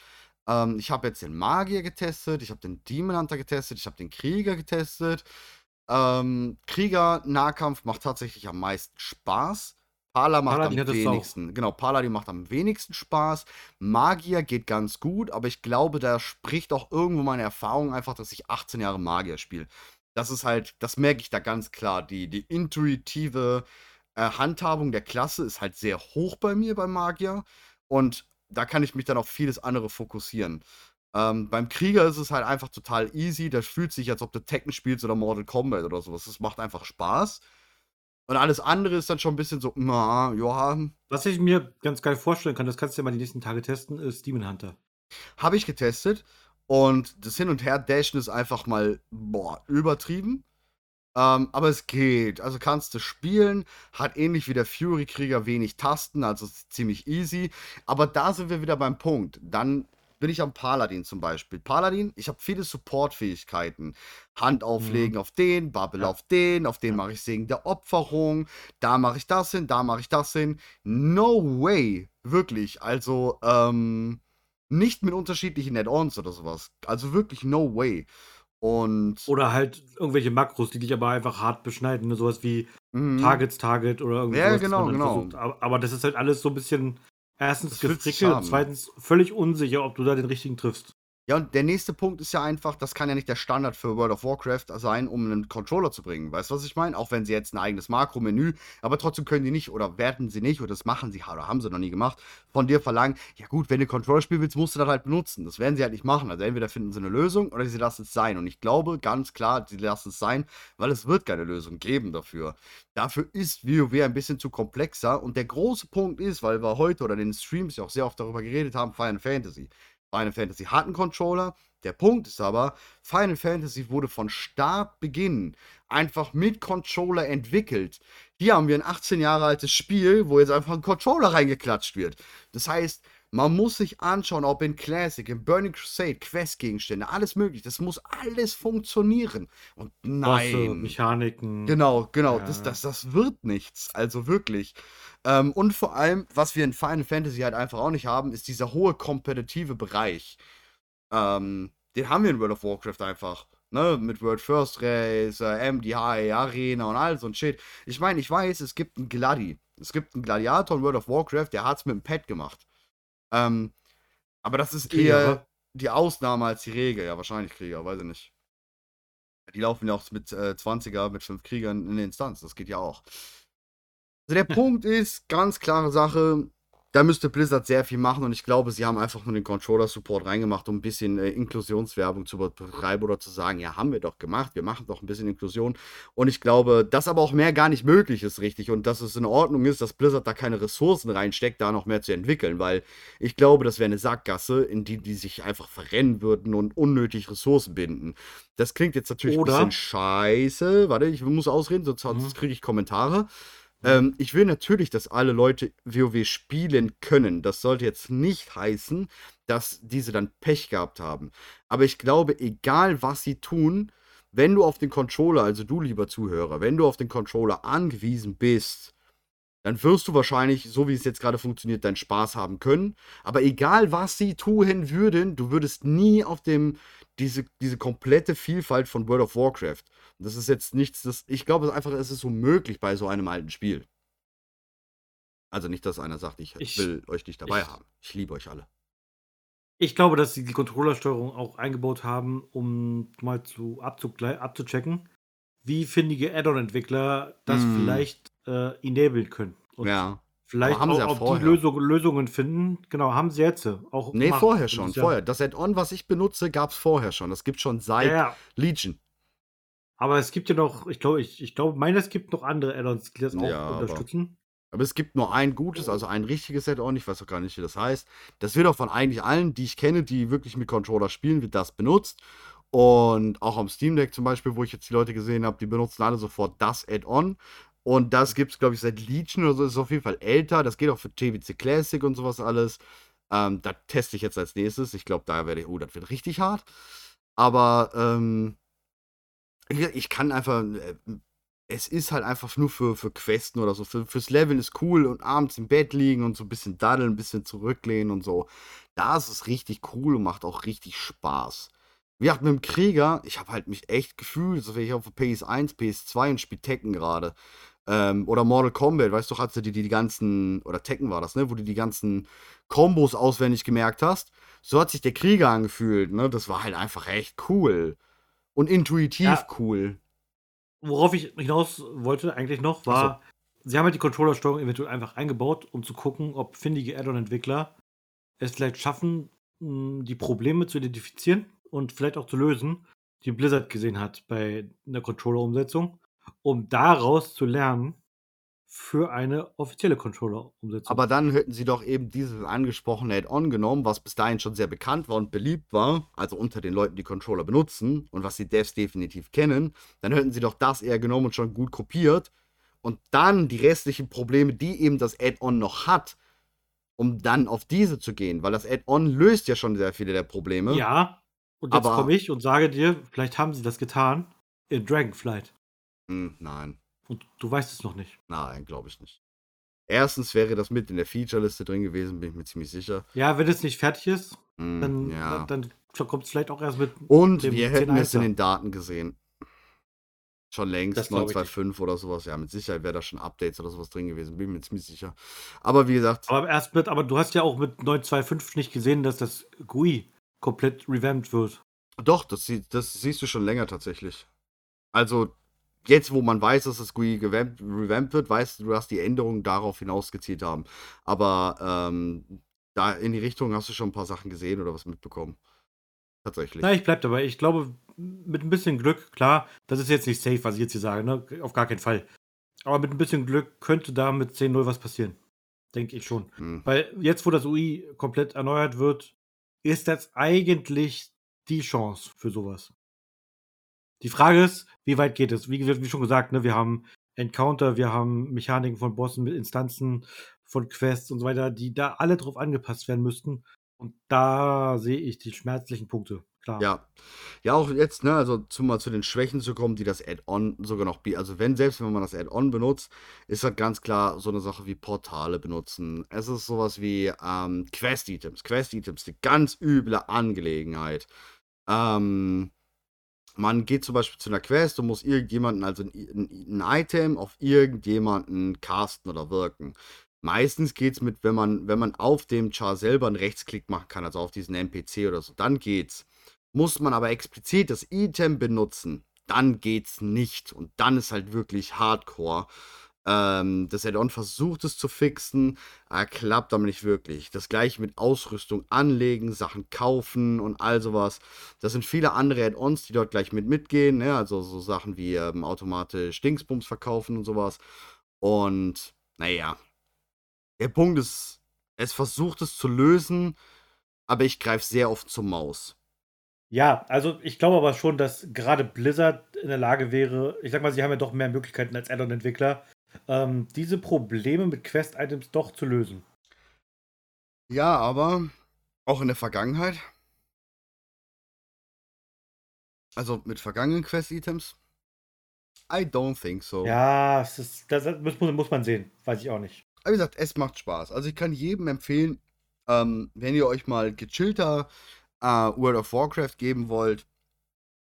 Speaker 3: Ähm, ich habe jetzt den Magier getestet, ich habe den Demon Hunter getestet, ich habe den Krieger getestet. Ähm, Krieger-Nahkampf macht tatsächlich am meisten Spaß. Pala macht Paladin am wenigsten. Genau, Paladin macht am wenigsten Spaß. Magier geht ganz gut, aber ich glaube, da spricht auch irgendwo meine Erfahrung einfach, dass ich 18 Jahre Magier spiele. Das ist halt, das merke ich da ganz klar. Die, die intuitive äh, Handhabung der Klasse ist halt sehr hoch bei mir beim Magier. Und da kann ich mich dann auf vieles andere fokussieren. Ähm, beim Krieger ist es halt einfach total easy. Das fühlt sich, als ob du Tekken spielst oder Mortal Kombat oder sowas. Das macht einfach Spaß. Und alles andere ist dann schon ein bisschen so, na, ja.
Speaker 2: Was ich mir ganz geil vorstellen kann, das kannst du ja mal die nächsten Tage testen, ist Demon Hunter.
Speaker 3: Habe ich getestet. Und das Hin- und Her-Dashen ist einfach mal, boah, übertrieben. Ähm, aber es geht. Also kannst du spielen. Hat ähnlich wie der Fury-Krieger wenig Tasten, also ziemlich easy. Aber da sind wir wieder beim Punkt. Dann bin ich am Paladin zum Beispiel. Paladin, ich habe viele Support-Fähigkeiten. Hand auflegen
Speaker 2: Mhm.
Speaker 3: auf den, Bubble
Speaker 2: Ja.
Speaker 3: auf den, auf den
Speaker 2: Ja.
Speaker 3: mache ich Segen der Opferung, da mache ich das hin, da mache ich das hin. No way. Wirklich. Also, ähm, nicht mit unterschiedlichen Add-ons oder sowas. Also wirklich no way. Und
Speaker 2: Oder halt irgendwelche Makros, die dich aber einfach hart beschneiden. Ne? Sowas wie
Speaker 3: Mhm.
Speaker 2: Targets Target oder irgendwie
Speaker 3: Ja, genau, genau.
Speaker 2: versucht. Aber das ist halt alles so ein bisschen erstens gefrickelt und zweitens völlig unsicher, ob du da den richtigen triffst.
Speaker 3: Ja, und der nächste Punkt ist ja einfach, das kann ja nicht der Standard für World of Warcraft sein, um einen Controller zu bringen. Weißt du, was ich meine? Auch wenn sie jetzt ein eigenes Makro-Menü, aber trotzdem können die nicht oder werden sie nicht oder das machen sie oder haben sie noch nie gemacht, von dir verlangen, ja gut, wenn du Controller spielen willst, musst du das halt benutzen. Das werden sie halt nicht machen. Also entweder finden sie eine Lösung oder sie lassen es sein. Und ich glaube ganz klar, sie lassen es sein, weil es wird keine Lösung geben dafür. Dafür ist WoW ein bisschen zu komplexer. Und der große Punkt ist, weil wir heute oder in den Streams ja auch sehr oft darüber geredet haben, Final Fantasy. Final Fantasy hat einen Controller. Der Punkt ist aber, Final Fantasy wurde von Startbeginn einfach mit Controller entwickelt. Hier haben wir ein 18 Jahre altes Spiel, wo jetzt einfach ein Controller reingeklatscht wird. Das heißt, man muss sich anschauen, ob in Classic, in Burning Crusade, Questgegenstände, alles möglich. Das muss alles funktionieren. Und
Speaker 2: Bosse,
Speaker 3: nein.
Speaker 2: Mechaniken.
Speaker 3: Genau, genau.
Speaker 2: Ja.
Speaker 3: Das, das, das wird nichts. Also wirklich. Ähm, und vor allem, was wir in Final Fantasy halt einfach auch nicht haben, ist dieser hohe kompetitive Bereich. Ähm, den haben wir in World of Warcraft einfach. Ne, mit World First Race, äh, MDI, Arena und all so ein Shit. Ich meine, ich weiß, es gibt einen Gladi. Es gibt einen Gladiator in World of Warcraft, der hat es mit dem Pad gemacht. Ähm, aber das ist
Speaker 2: Krieger,
Speaker 3: eher die Ausnahme als die Regel. Ja, wahrscheinlich Krieger, weiß ich nicht. Die laufen ja auch mit äh, 20er, mit 5 Kriegern in der Instanz. Das geht ja auch. Also der Punkt ist, ganz klare Sache, da müsste Blizzard sehr viel machen und ich glaube, sie haben einfach nur den Controller-Support reingemacht, um ein bisschen äh, Inklusionswerbung zu betreiben oder zu sagen, ja, haben wir doch gemacht, wir machen doch ein bisschen Inklusion. Und ich glaube, dass aber auch mehr gar nicht möglich ist, richtig, und dass es in Ordnung ist, dass Blizzard da keine Ressourcen reinsteckt, da noch mehr zu entwickeln, weil ich glaube, das wäre eine Sackgasse, in die die sich einfach verrennen würden und unnötig Ressourcen binden. Das klingt jetzt natürlich
Speaker 2: Oder-
Speaker 3: ein bisschen scheiße. Warte, ich muss ausreden, sonst,
Speaker 2: Mhm.
Speaker 3: kriege ich Kommentare. Ähm, ich will natürlich, dass alle Leute WoW spielen können. Das sollte jetzt nicht heißen, dass diese dann Pech gehabt haben. Aber ich glaube, egal was sie tun, wenn du auf den Controller, also du lieber Zuhörer, wenn du auf den Controller angewiesen bist, dann wirst du wahrscheinlich, so wie es jetzt gerade funktioniert, deinen Spaß haben können. Aber egal was sie tun würden, du würdest nie auf dem, diese, diese komplette Vielfalt von World of Warcraft. Das ist jetzt nichts, das, ich glaube einfach, es ist unmöglich bei so einem alten Spiel. Also nicht, dass einer sagt, ich,
Speaker 2: Ich-
Speaker 3: will euch nicht dabei
Speaker 2: ich-
Speaker 3: haben. Ich liebe euch alle.
Speaker 2: Ich glaube, dass sie die Controllersteuerung auch eingebaut haben, um mal zu abzuchecken, wie findige Add-on-Entwickler das
Speaker 3: Mm.
Speaker 2: vielleicht äh, enablen können. Und
Speaker 3: ja.
Speaker 2: vielleicht
Speaker 3: haben
Speaker 2: auch,
Speaker 3: sie ja vorher.
Speaker 2: die Lösung, Lösungen finden. Genau, haben sie jetzt auch
Speaker 3: Nee,
Speaker 2: gemacht.
Speaker 3: vorher schon, vorher. Das Add-on, was ich benutze, gab es vorher schon. Das gibt schon seit
Speaker 2: Ja, ja.
Speaker 3: Legion.
Speaker 2: Aber es gibt ja noch, ich glaube, ich, ich glaube, meine, es gibt noch andere Add-ons, die das auch
Speaker 3: Ja, aber-
Speaker 2: unterstützen.
Speaker 3: Aber es gibt nur ein gutes, also ein richtiges Add-on. Ich weiß auch gar nicht, wie das heißt. Das wird auch von eigentlich allen, die ich kenne, die wirklich mit Controller spielen, wird das benutzt. Und auch am Steam Deck zum Beispiel, wo ich jetzt die Leute gesehen habe, die benutzen alle sofort das Add-on. Und das gibt es, glaube ich, seit Legion oder so. Ist auf jeden Fall älter. Das geht auch für TWC Classic und sowas alles. Ähm, da teste ich jetzt als nächstes. Ich glaube, da werde ich, oh, das wird richtig hart. Aber ähm, ich, kann einfach, äh, es ist halt einfach nur für, für Questen oder so. Für, fürs Leveln ist cool und abends im Bett liegen und so ein bisschen daddeln, ein bisschen zurücklehnen und so. Da ist es richtig cool und macht auch richtig Spaß. Wie gesagt, mit dem Krieger, ich habe halt mich echt gefühlt, so wäre ich auf der PS1, PS2 und spiele Tekken gerade. Ähm, oder Mortal Kombat, weißt du, hast du die, die, die ganzen, oder Tekken war das, ne, wo du die ganzen Kombos auswendig gemerkt hast. So hat sich der Krieger angefühlt, ne, das war halt einfach echt cool. Und intuitiv
Speaker 2: Ja.
Speaker 3: cool.
Speaker 2: Worauf ich hinaus wollte eigentlich noch, war, sie haben halt die Controllersteuerung eventuell einfach eingebaut, um zu gucken, ob findige Add-on-Entwickler es vielleicht schaffen, die Probleme zu identifizieren und vielleicht auch zu lösen, die Blizzard gesehen hat bei einer Controller-Umsetzung, um daraus zu lernen für eine offizielle Controller-Umsetzung.
Speaker 3: Aber dann hätten sie doch eben dieses angesprochene Add-on genommen, was bis dahin schon sehr bekannt war und beliebt war, also unter den Leuten, die Controller benutzen und was die Devs definitiv kennen. Dann hätten sie doch das eher genommen und schon gut kopiert und dann die restlichen Probleme, die eben das Add-on noch hat, um dann auf diese zu gehen, weil das Add-on löst ja schon sehr viele der Probleme.
Speaker 2: ja, und jetzt komme ich und sage dir, vielleicht haben sie das getan in Dragonflight.
Speaker 3: Hm, nein,
Speaker 2: Und du weißt es noch nicht.
Speaker 3: nein, glaube ich nicht. Erstens wäre das mit in der Feature-Liste drin gewesen, bin ich mir ziemlich sicher.
Speaker 2: Ja, wenn es nicht fertig ist,
Speaker 3: Hm,
Speaker 2: dann,
Speaker 3: ja.
Speaker 2: dann kommt es vielleicht auch erst mit.
Speaker 3: Und wir hätten es in
Speaker 2: 10.1er.
Speaker 3: den Daten gesehen. Schon längst,
Speaker 2: Das glaub ich
Speaker 3: 925 oder sowas. Ja, mit Sicherheit wäre da schon Updates oder sowas drin gewesen. Bin mir ziemlich sicher. Aber wie gesagt,
Speaker 2: Aber erst mit, aber du hast ja auch mit 925 nicht gesehen, dass das GUI komplett revamped wird.
Speaker 3: doch, das, sie- das siehst du schon länger tatsächlich. Also, jetzt, wo man weiß, dass das GUI gewampt, revamped wird, weißt du, dass die Änderungen darauf hinausgezielt haben. Aber ähm, da in die Richtung hast du schon ein paar Sachen gesehen oder was mitbekommen. Tatsächlich.
Speaker 2: Na, ich bleib dabei. Ich glaube, mit ein bisschen Glück, klar, das ist jetzt nicht safe, was ich jetzt hier sage, ne? Auf gar keinen Fall. Aber mit ein bisschen Glück könnte da mit 10.0 was passieren. Denke ich schon.
Speaker 3: Hm.
Speaker 2: Weil jetzt, wo das UI komplett erneuert wird, ist das eigentlich die Chance für sowas. Die Frage ist, wie weit geht es? Wie, wie schon gesagt, ne, wir haben Encounter, wir haben Mechaniken von Bossen mit Instanzen, von Quests und so weiter, die da alle drauf angepasst werden müssten. Und da sehe ich die schmerzlichen Punkte. Klar.
Speaker 3: Ja. Ja, auch jetzt, ne, also zum mal zu den Schwächen zu kommen, die das Add-on sogar noch bietet. Also wenn, selbst wenn man das Add-on benutzt, ist halt ganz klar so eine Sache wie Portale benutzen. Es ist sowas wie ähm, Quest-Items. Quest-Items, die ganz üble Angelegenheit. Ähm, man geht zum Beispiel zu einer Quest und muss irgendjemanden, also ein, ein, ein Item auf irgendjemanden casten oder wirken. Meistens geht es mit, wenn man, wenn man auf dem Char selber einen Rechtsklick machen kann, also auf diesen NPC oder so, dann geht's. Muss man aber explizit das Item benutzen, dann geht's nicht. Und dann ist halt wirklich Hardcore. Ähm, das Add-on versucht es zu fixen, aber klappt aber nicht wirklich. Das gleiche mit Ausrüstung anlegen, Sachen kaufen und all sowas. Das sind viele andere Add-ons, die dort gleich mit mitgehen. Ne? Also so Sachen wie ähm, automatisch Dingsbums verkaufen und sowas. Und naja, der Punkt ist, es versucht es zu lösen, aber ich greife sehr oft zur Maus.
Speaker 2: Ja, also ich glaube aber schon, dass gerade Blizzard in der Lage wäre, ich sag mal, sie haben ja doch mehr Möglichkeiten als Add-on-Entwickler, ähm, diese Probleme mit Quest-Items doch zu lösen.
Speaker 3: Ja, aber auch in der Vergangenheit. Also mit vergangenen Quest-Items? I don't think so.
Speaker 2: Ja, ist, das muss, muss man sehen. Weiß ich auch nicht.
Speaker 3: Aber wie gesagt, es macht Spaß. Also ich kann jedem empfehlen, ähm, wenn ihr euch mal gechillter äh, World of Warcraft geben wollt,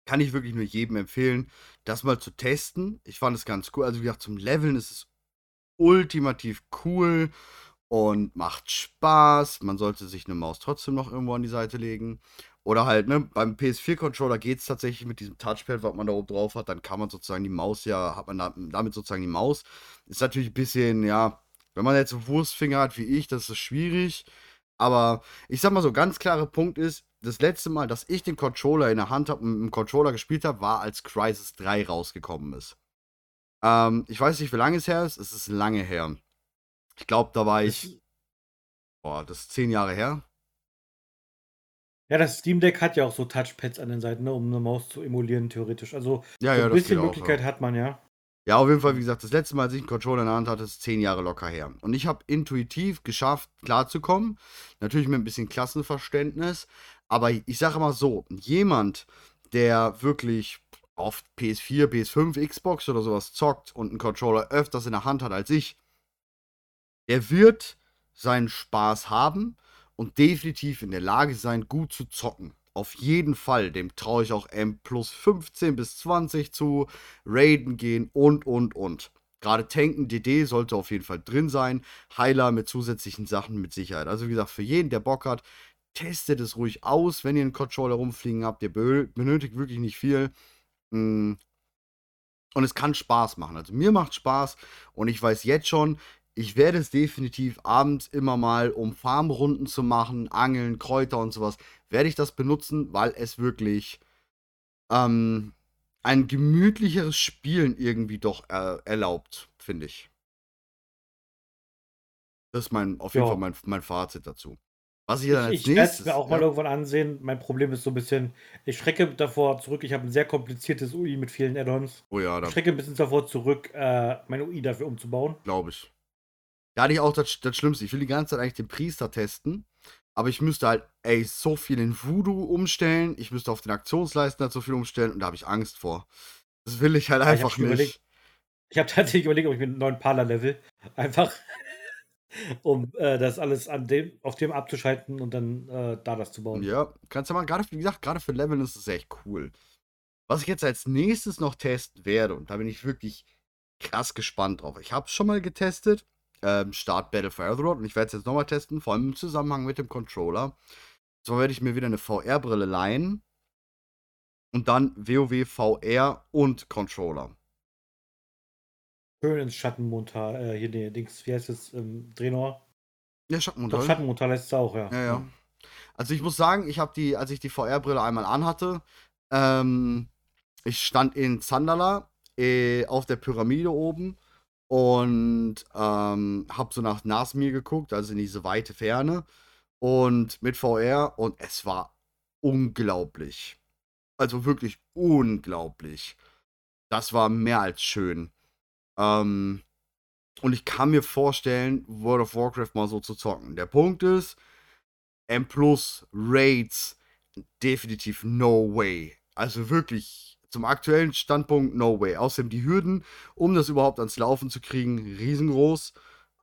Speaker 3: kann ich wirklich nur jedem empfehlen, das mal zu testen. Ich fand es ganz cool. Also wie gesagt, zum Leveln ist es ultimativ cool und macht Spaß. Man sollte sich eine Maus trotzdem noch irgendwo an die Seite legen. Oder halt, ne, beim PS4-Controller geht es tatsächlich mit diesem Touchpad, was man da oben drauf hat, dann kann man sozusagen die Maus ja, hat man da, damit sozusagen die Maus. Ist natürlich ein bisschen, ja, wenn man jetzt so Wurstfinger hat wie ich, das ist schwierig. Aber ich sag mal so, ganz klarer Punkt ist, das letzte Mal, dass ich den Controller in der Hand habe und mit dem Controller gespielt habe, war, als Crisis 3 rausgekommen ist. Ähm, ich weiß nicht, wie lange es her ist. Es ist lange her. Ich glaube, da war ich. Boah, das ist zehn Jahre her.
Speaker 2: Ja, das Steam Deck hat ja auch so Touchpads an den Seiten, ne, um eine Maus zu emulieren, theoretisch. Also
Speaker 3: Ja,
Speaker 2: so
Speaker 3: ja,
Speaker 2: ein bisschen
Speaker 3: geht auch,
Speaker 2: Möglichkeit
Speaker 3: ja.
Speaker 2: hat man ja.
Speaker 3: Ja, auf jeden Fall, wie gesagt, das letzte Mal, als ich einen Controller in der Hand hatte, ist zehn Jahre locker her. Und ich habe intuitiv geschafft, klarzukommen. Natürlich mit ein bisschen Klassenverständnis. Aber ich sage mal so, jemand, der wirklich auf PS4, PS5, Xbox oder sowas zockt und einen Controller öfters in der Hand hat als ich, der wird seinen Spaß haben und definitiv in der Lage sein, gut zu zocken. Auf jeden Fall, dem traue ich auch M plus 15 bis 20 zu, Raiden gehen und, und, und. Gerade Tanken, DD sollte auf jeden Fall drin sein. Heiler mit zusätzlichen Sachen mit Sicherheit. Also wie gesagt, für jeden, der Bock hat, testet es ruhig aus, wenn ihr einen Controller rumfliegen habt. Ihr be- benötigt wirklich nicht viel. Mm. Und es kann Spaß machen. Also mir macht Spaß und ich weiß jetzt schon, ich werde es definitiv abends immer mal, um Farmrunden zu machen, Angeln, Kräuter und sowas, werde ich das benutzen, weil es wirklich ähm, ein gemütlicheres Spielen irgendwie doch äh, erlaubt, finde ich. Das ist mein, auf jeden
Speaker 2: Ja.
Speaker 3: Fall mein, mein Fazit dazu. Was ich dann als
Speaker 2: Ich, ich werde es
Speaker 3: nächstes.
Speaker 2: mir auch mal
Speaker 3: ja,
Speaker 2: irgendwann ansehen. Mein Problem ist so ein bisschen, ich schrecke davor zurück. Ich habe ein sehr kompliziertes UI mit vielen Add-ons.
Speaker 3: oh ja,
Speaker 2: Ich
Speaker 3: da
Speaker 2: schrecke ein bisschen davor zurück, äh, mein UI dafür umzubauen.
Speaker 3: glaube ich. Da hatte ich auch das, das Schlimmste. Ich will die ganze Zeit eigentlich den Priester testen. Aber ich müsste halt, ey, so viel in Voodoo umstellen. Ich müsste auf den Aktionsleisten halt so viel umstellen. Und da habe ich Angst vor. Das will ich halt
Speaker 2: Ja, ich
Speaker 3: einfach
Speaker 2: schon
Speaker 3: nicht.
Speaker 2: überlegt. Ich habe tatsächlich überlegt, ob ich mir einen neuen Parler-Level einfach, um äh, das alles an dem, auf dem abzuschalten und dann äh, da das zu bauen.
Speaker 3: Ja, kannst du mal, gerade, wie gesagt, gerade für Leveln ist es echt cool. Was ich jetzt als nächstes noch testen werde, und da bin ich wirklich krass gespannt drauf. Ich habe es schon mal getestet, ähm, Start Battle for Azeroth, und ich werde es jetzt nochmal testen, vor allem im Zusammenhang mit dem Controller. So werde ich mir wieder eine VR-Brille leihen und dann WoW VR und Controller.
Speaker 2: Schön ins Schattenmontal, äh, hier, nee, Dings, wie heißt es, ähm, Draenor?
Speaker 3: Ja,
Speaker 2: Doch,
Speaker 3: Schattenmontal.
Speaker 2: Schattenmontal heißt es auch, ja.
Speaker 3: Ja, ja. Also ich muss sagen, ich habe die, als ich die VR-Brille einmal anhatte, ähm, ich stand in Zandala äh, auf der Pyramide oben und ähm, habe so nach Nasmir geguckt, also in diese weite Ferne und mit VR und es war unglaublich. Also wirklich unglaublich. Das war mehr als schön. Ähm, und ich kann mir vorstellen, World of Warcraft mal so zu zocken. Der Punkt ist, M Plus, Raids, definitiv no way. Also wirklich zum aktuellen Standpunkt no way. Außerdem die Hürden, um das überhaupt ans Laufen zu kriegen, riesengroß.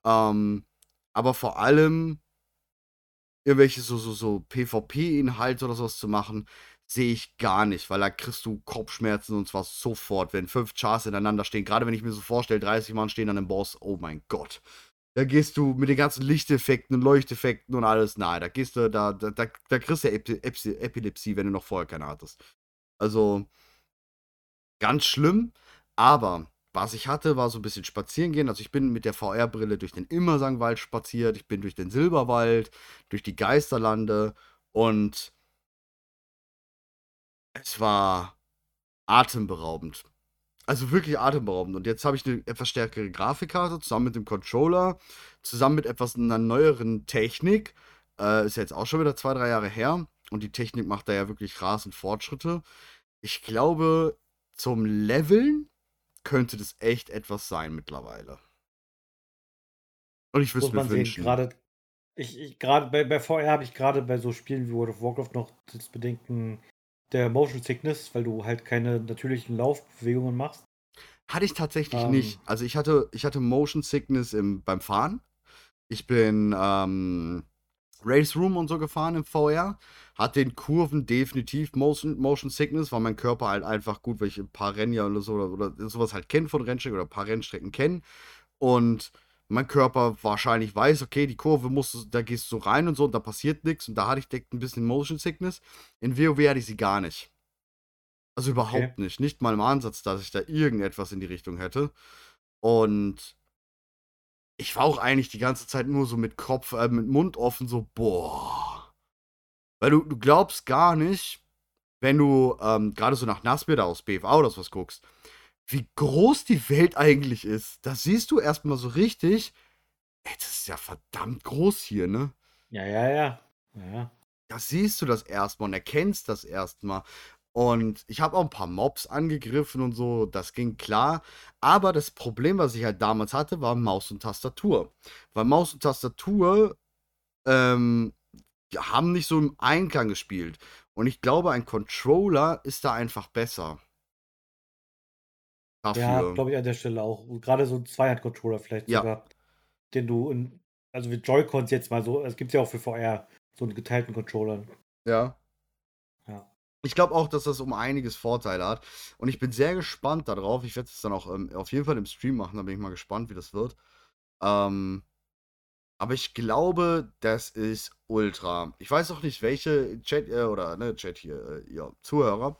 Speaker 3: Ähm, aber vor allem irgendwelche so, so, so PvP-Inhalte oder sowas zu machen, sehe ich gar nicht, weil da kriegst du Kopfschmerzen und zwar sofort, wenn fünf Chars ineinander stehen. Gerade wenn ich mir so vorstelle, 30 Mann stehen an einem Boss, oh mein Gott. Da gehst du mit den ganzen Lichteffekten und Leuchteffekten und alles, nein, da gehst du, da, da, da, da kriegst du Epi Epi Epilepsie, wenn du noch vorher keine hattest. Also, ganz schlimm, aber was ich hatte, war so ein bisschen spazieren gehen. Also ich bin mit der VR-Brille durch den Immersangwald spaziert, ich bin durch den Silberwald, durch die Geisterlande und es war atemberaubend. Also wirklich atemberaubend. Und jetzt habe ich eine etwas stärkere Grafikkarte zusammen mit dem Controller, zusammen mit etwas einer neueren Technik. Äh, ist jetzt auch schon wieder zwei, drei Jahre her. Und die Technik macht da ja wirklich rasend Fortschritte. Ich glaube, zum Leveln könnte das echt etwas sein mittlerweile. Und ich würde es mir wünschen.
Speaker 2: gerade, ich, ich, gerade bei, bei VR habe ich gerade bei so Spielen wie World of Warcraft noch das Bedenken der Motion Sickness, weil du halt keine natürlichen Laufbewegungen machst.
Speaker 3: Hatte ich tatsächlich
Speaker 2: Ähm.
Speaker 3: nicht. Also ich hatte, ich hatte Motion Sickness im, beim Fahren. Ich bin ähm, Race Room und so gefahren im VR. Hatte in Kurven definitiv Motion, Motion Sickness, weil mein Körper halt einfach gut, weil ich ein paar Rennen ja oder so oder, oder sowas halt kenne von Rennstrecken oder ein paar Rennstrecken kenne. Und mein Körper wahrscheinlich weiß, okay, die Kurve musst du, da gehst du rein und so und da passiert nichts. Und da hatte ich direkt ein bisschen Motion Sickness. In WoW hatte ich sie gar nicht. Also überhaupt
Speaker 2: Okay.
Speaker 3: nicht. Nicht mal im Ansatz, dass ich da irgendetwas in die Richtung hätte. Und ich war auch eigentlich die ganze Zeit nur so mit Kopf, äh, mit Mund offen, so, boah. Weil du, du glaubst gar nicht, wenn du ähm, gerade so nach Nasmir da aus BFA oder sowas guckst, wie groß die Welt eigentlich ist. Da siehst du erstmal so richtig, ey, das ist ja verdammt groß hier, ne?
Speaker 2: Ja, ja, ja. ja, ja.
Speaker 3: da siehst du das erstmal und erkennst das erstmal. Und ich habe auch ein paar Mobs angegriffen und so, das ging klar. Aber das Problem, was ich halt damals hatte, war Maus und Tastatur. Weil Maus und Tastatur ähm, haben nicht so im Einklang gespielt. Und ich glaube, ein Controller ist da einfach besser. Dafür.
Speaker 2: Ja, glaube ich an der Stelle auch. Gerade so ein Zweihand-Controller vielleicht
Speaker 3: Ja.
Speaker 2: sogar, den du in, also mit Joy-Cons jetzt mal so, es gibt ja auch für VR so einen geteilten Controller.
Speaker 3: Ja.
Speaker 2: Ja.
Speaker 3: Ich glaube auch, dass das um einiges Vorteile hat. Und ich bin sehr gespannt darauf. Ich werde es dann auch ähm, auf jeden Fall im Stream machen. Da bin ich mal gespannt, wie das wird. Ähm, aber ich glaube, das ist ultra. Ich weiß auch nicht, welche Chat äh, oder ne, Chat hier, äh, ihr Zuhörer.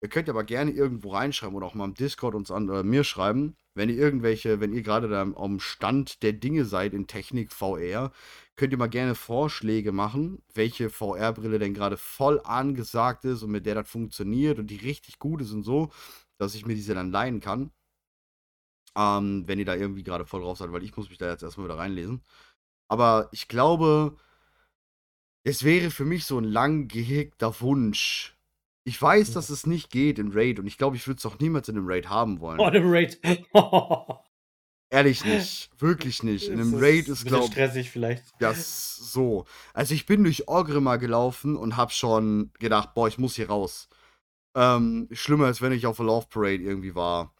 Speaker 3: Ihr könnt aber gerne irgendwo reinschreiben oder auch mal im Discord uns an äh, mir schreiben, wenn ihr irgendwelche, wenn ihr gerade da am Stand der Dinge seid in Technik VR, könnt ihr mal gerne Vorschläge machen, welche VR-Brille denn gerade voll angesagt ist und mit der das funktioniert und die richtig gut ist und so, dass ich mir diese dann leihen kann. Ähm, wenn ihr da irgendwie gerade voll drauf seid, weil ich muss mich da jetzt erstmal wieder reinlesen. Aber ich glaube, es wäre für mich so ein lang gehegter Wunsch. Ich weiß, dass es nicht geht in Raid und ich glaube, ich würde es auch niemals in einem Raid haben wollen.
Speaker 2: Oh, einem Raid.
Speaker 3: Ehrlich nicht. Wirklich nicht. In einem
Speaker 2: Es
Speaker 3: Raid ist, glaube ich,
Speaker 2: stressig vielleicht.
Speaker 3: das so. Also ich bin durch Orgrimmar gelaufen und habe schon gedacht, boah, ich muss hier raus. Ähm, schlimmer als wenn ich auf der Love Parade irgendwie war.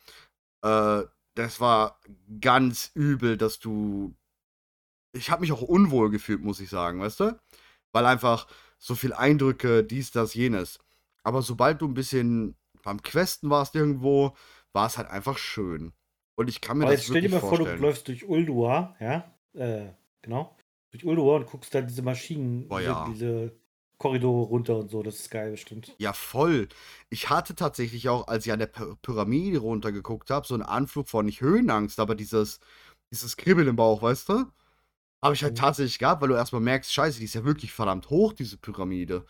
Speaker 3: Äh, das war ganz übel, dass du. Ich habe mich auch unwohl gefühlt, muss ich sagen, weißt du? Weil einfach so viel Eindrücke, dies, das, jenes. Aber sobald du ein bisschen beim Questen warst irgendwo, war es halt einfach schön. Und ich kann mir
Speaker 2: Aber
Speaker 3: das
Speaker 2: jetzt stell dir
Speaker 3: wirklich
Speaker 2: mal vor,
Speaker 3: vorstellen.
Speaker 2: du läufst durch Ulduar, ja? Äh, genau. Durch Ulduar und guckst da diese Maschinen,
Speaker 3: Boah,
Speaker 2: diese,
Speaker 3: ja.
Speaker 2: diese Korridore runter und so. Das ist geil, bestimmt.
Speaker 3: Ja, voll. Ich hatte tatsächlich auch, als ich an der Py- Pyramide runtergeguckt habe, so einen Anflug von nicht Höhenangst, aber dieses, dieses Kribbeln im Bauch, weißt du? Habe ich halt
Speaker 2: Mhm.
Speaker 3: tatsächlich gehabt, weil du erstmal merkst, scheiße, die ist ja wirklich verdammt hoch, diese Pyramide.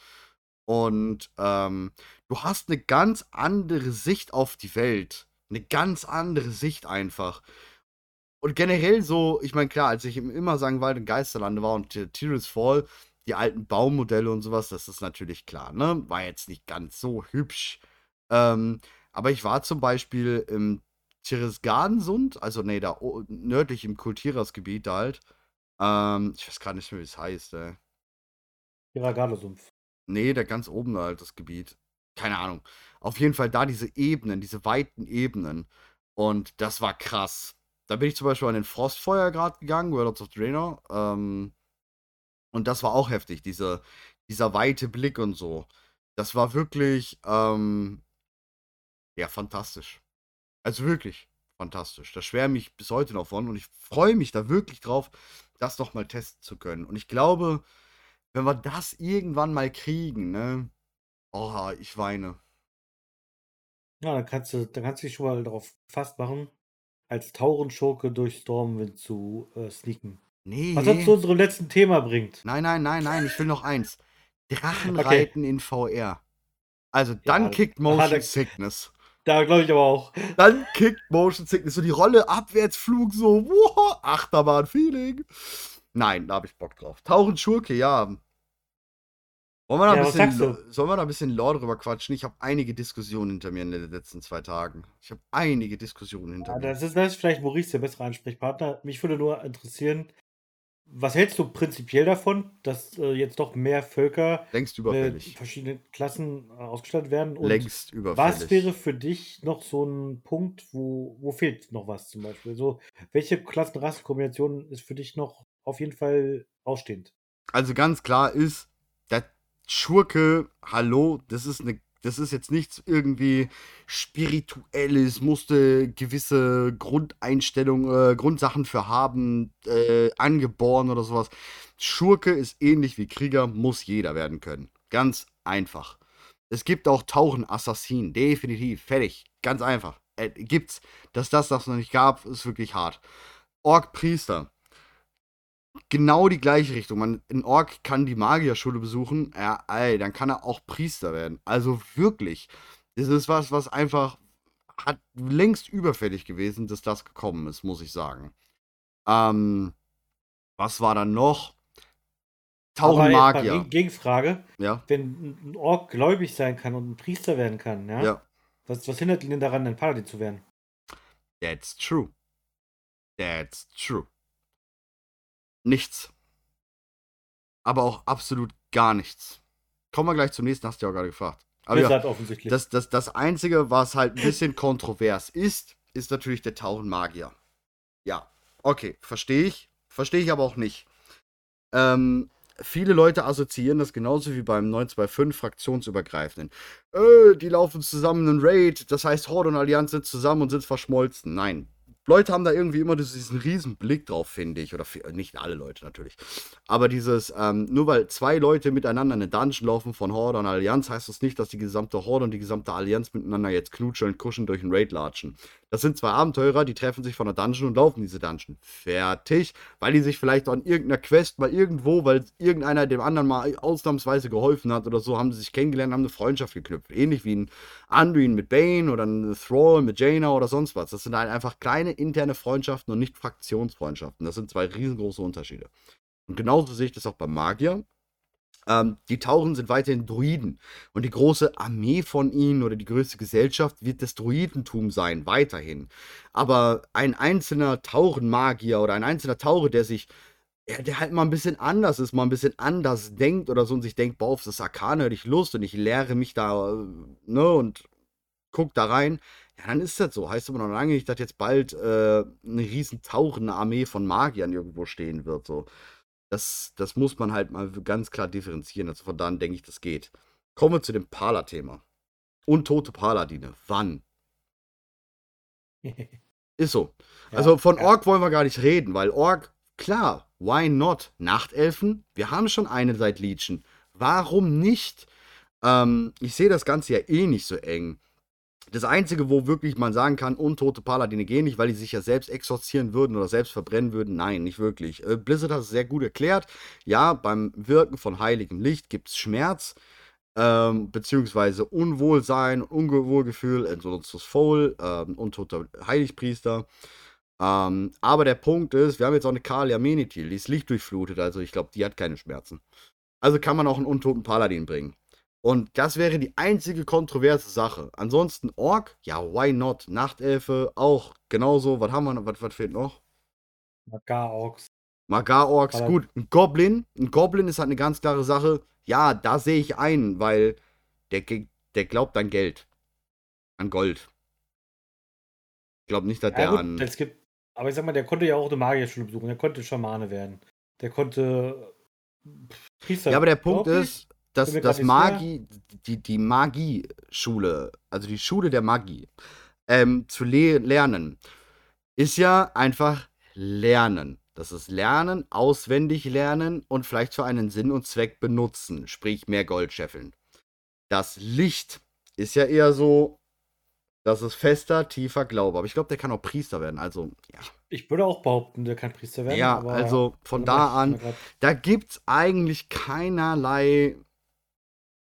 Speaker 3: Und ähm, du hast eine ganz andere Sicht auf die Welt. Eine ganz andere Sicht einfach. Und generell so, ich meine, klar, als ich im Immersangwald in Geisterlande war und Tyrus Fall, die alten Baummodelle und sowas, das ist natürlich klar, ne? War jetzt nicht ganz so hübsch. Ähm, aber ich war zum Beispiel im Tirisgardensund, also nee, da nördlich im Kultierersgebiet da halt. Ähm, ich weiß gar nicht mehr, wie es heißt, ey.
Speaker 2: Hiragane-Sumpf.
Speaker 3: Nee, da ganz oben halt das Gebiet. Keine Ahnung. Auf jeden Fall da diese Ebenen, diese weiten Ebenen. Und das war krass. Da bin ich zum Beispiel an den Frostfeuergrad gegangen, Worlds of Draenor. Ähm, und das war auch heftig, diese, dieser weite Blick und so. Das war wirklich, ähm, ja, fantastisch. Also wirklich fantastisch. Da schwärme ich bis heute noch von und ich freue mich da wirklich drauf, das noch mal testen zu können. Und ich glaube, wenn wir das irgendwann mal kriegen, ne? Oh, ich weine.
Speaker 2: Ja, dann kannst du, dann kannst du dich schon mal darauf fast machen, als Taurenschurke durch Stormwind zu äh, sneaken.
Speaker 3: Nee.
Speaker 2: Was uns zu unserem letzten Thema bringt.
Speaker 3: Nein, nein, nein, nein, ich will noch eins. Drachenreiten in VR. Also dann
Speaker 2: Ja,
Speaker 3: kickt Motion
Speaker 2: da-
Speaker 3: Sickness.
Speaker 2: Da glaube ich aber auch.
Speaker 3: Dann kickt Motion Sickness. So die Rolle, Abwärtsflug, so, wow, Achterbahn-Feeling. Nein, da habe ich Bock drauf. Taurenschurke, ja. Wollen wir da ein
Speaker 2: Ja, was
Speaker 3: bisschen, sollen wir da ein bisschen Lore drüber quatschen? Ich habe einige Diskussionen hinter mir in den letzten zwei Tagen. Ich habe einige Diskussionen hinter
Speaker 2: Ja,
Speaker 3: mir.
Speaker 2: das, ist, das ist vielleicht Maurice der bessere Ansprechpartner. Mich würde nur interessieren, was hältst du prinzipiell davon, dass äh, jetzt doch mehr Völker
Speaker 3: Längst
Speaker 2: mit
Speaker 3: überfällig.
Speaker 2: verschiedenen Klassen äh, ausgestattet werden? Und
Speaker 3: Längst überfällig.
Speaker 2: was wäre für dich noch so ein Punkt, wo, wo fehlt noch was zum Beispiel? So, welche Klassen-Rassenkombination ist für dich noch auf jeden Fall ausstehend?
Speaker 3: Also ganz klar ist, der Schurke, hallo, das ist eine, das ist jetzt nichts irgendwie spirituelles, musste gewisse Grundeinstellungen, äh, Grundsachen für haben, äh, angeboren oder sowas. Schurke ist ähnlich wie Krieger, muss jeder werden können. Ganz einfach. Es gibt auch Tauchen-Assassinen, definitiv, fertig, ganz einfach. Äh, gibt's. Dass das das noch nicht gab, ist wirklich hart. Ork-Priester genau die gleiche Richtung. Man, ein Ork kann die Magierschule besuchen, ja, ey, dann kann er auch Priester werden. Also wirklich. Das ist was, was einfach hat längst überfällig gewesen, dass das gekommen ist, muss ich sagen. Ähm, was war dann noch? Tauchenmagier.
Speaker 2: Geg- Gegenfrage,
Speaker 3: Ja,
Speaker 2: wenn ein Ork gläubig sein kann und ein Priester werden kann, ja?
Speaker 3: ja.
Speaker 2: Was, was hindert ihn denn daran, ein Paladin zu werden?
Speaker 3: That's true. That's true. Nichts. Aber auch absolut gar nichts. Kommen wir gleich zum nächsten, hast du ja auch gerade gefragt. Aber ja,
Speaker 2: offensichtlich.
Speaker 3: Das, das, das Einzige, was halt ein bisschen kontrovers ist, ist natürlich der Tauchenmagier. Ja, okay, verstehe ich. Verstehe ich aber auch nicht. Ähm, viele Leute assoziieren das genauso wie beim 925 fraktionsübergreifenden. Äh, die laufen zusammen in Raid, das heißt Horde und Allianz sind zusammen und sind verschmolzen. Nein. Leute haben da irgendwie immer diesen riesen Blick drauf, finde ich. Oder nicht alle Leute natürlich. Aber dieses, ähm, nur weil zwei Leute miteinander in eine Dungeon laufen von Horde und Allianz, heißt das nicht, dass die gesamte Horde und die gesamte Allianz miteinander jetzt knutscheln, kuschen durch einen Raid latschen. Das sind zwei Abenteurer, die treffen sich von der Dungeon und laufen diese Dungeon. Fertig. Weil die sich vielleicht an irgendeiner Quest mal irgendwo, weil irgendeiner dem anderen mal ausnahmsweise geholfen hat oder so, haben sie sich kennengelernt, haben eine Freundschaft geknüpft. Ähnlich wie ein Anduin mit Bane oder ein Thrall mit Jaina oder sonst was. Das sind halt einfach kleine interne Freundschaften und nicht Fraktionsfreundschaften. Das sind zwei riesengroße Unterschiede. Und genauso sehe ich das auch beim Magier. Ähm, die Tauren sind weiterhin Druiden. Und die große Armee von ihnen oder die größte Gesellschaft wird das Druidentum sein, weiterhin. Aber ein einzelner Taurenmagier oder ein einzelner Taure, der sich, ja, der halt mal ein bisschen anders ist, mal ein bisschen anders denkt oder so und sich denkt, boah, auf das Arkane hätte ich Lust und ich lehre mich da, äh, ne, und guck da rein. Ja, dann ist das so. Heißt aber noch lange nicht, dass jetzt bald äh, eine riesen Taurenarmee von Magiern irgendwo stehen wird, so. Das, das muss man halt mal ganz klar differenzieren. Also von da denke ich, das geht. Kommen wir zu dem Pala-Thema. Untote Paladine. Wann? Ist so. Ja, also von Ork wollen wir gar nicht reden, weil Ork, klar, why not? Nachtelfen, wir haben schon eine seit Legion. Warum nicht? Ähm, ich sehe das Ganze ja eh nicht so eng. Das Einzige, wo wirklich man sagen kann, untote Paladine gehen nicht, weil die sich ja selbst exorzieren würden oder selbst verbrennen würden. Nein, nicht wirklich. Äh, Blizzard hat es sehr gut erklärt. Ja, beim Wirken von heiligem Licht gibt es Schmerz, ähm, beziehungsweise Unwohlsein, Unwohlgefühl, Entsorgungslos Foul, ähm, untoter Heiligpriester. Ähm, aber der Punkt ist, wir haben jetzt auch eine Kalia Menithil, die ist lichtdurchflutet, also ich glaube, die hat keine Schmerzen. Also kann man auch einen untoten Paladin bringen. Und das wäre die einzige kontroverse Sache. Ansonsten Ork, ja, why not? Nachtelfe auch genauso. Was haben wir noch? Was, was fehlt noch?
Speaker 2: Magar-Orks.
Speaker 3: Magar-Orks, gut. Ein Goblin. Ein Goblin ist halt eine ganz klare Sache. Ja, da sehe ich ein, weil der, der glaubt an Geld. An Gold. Ich glaube nicht, dass ja, der gut, an.
Speaker 2: Es gibt, aber ich sag mal, der konnte ja auch eine Magierschule besuchen. Der konnte Schamane werden. Der konnte.
Speaker 3: Priester, ja, aber der Punkt ist, dass das Magie, die, die Magie-Schule, also die Schule der Magie, ähm, zu le lernen, ist ja einfach Lernen. Das ist Lernen, auswendig lernen und vielleicht für einen Sinn und Zweck benutzen, sprich mehr Gold scheffeln. Das Licht ist ja eher so, das ist fester, tiefer Glaube. Aber ich glaube, der kann auch Priester werden. Also, ja.
Speaker 2: Ich würde auch behaupten, der kann Priester werden.
Speaker 3: Ja, also von da an, da gibt es eigentlich keinerlei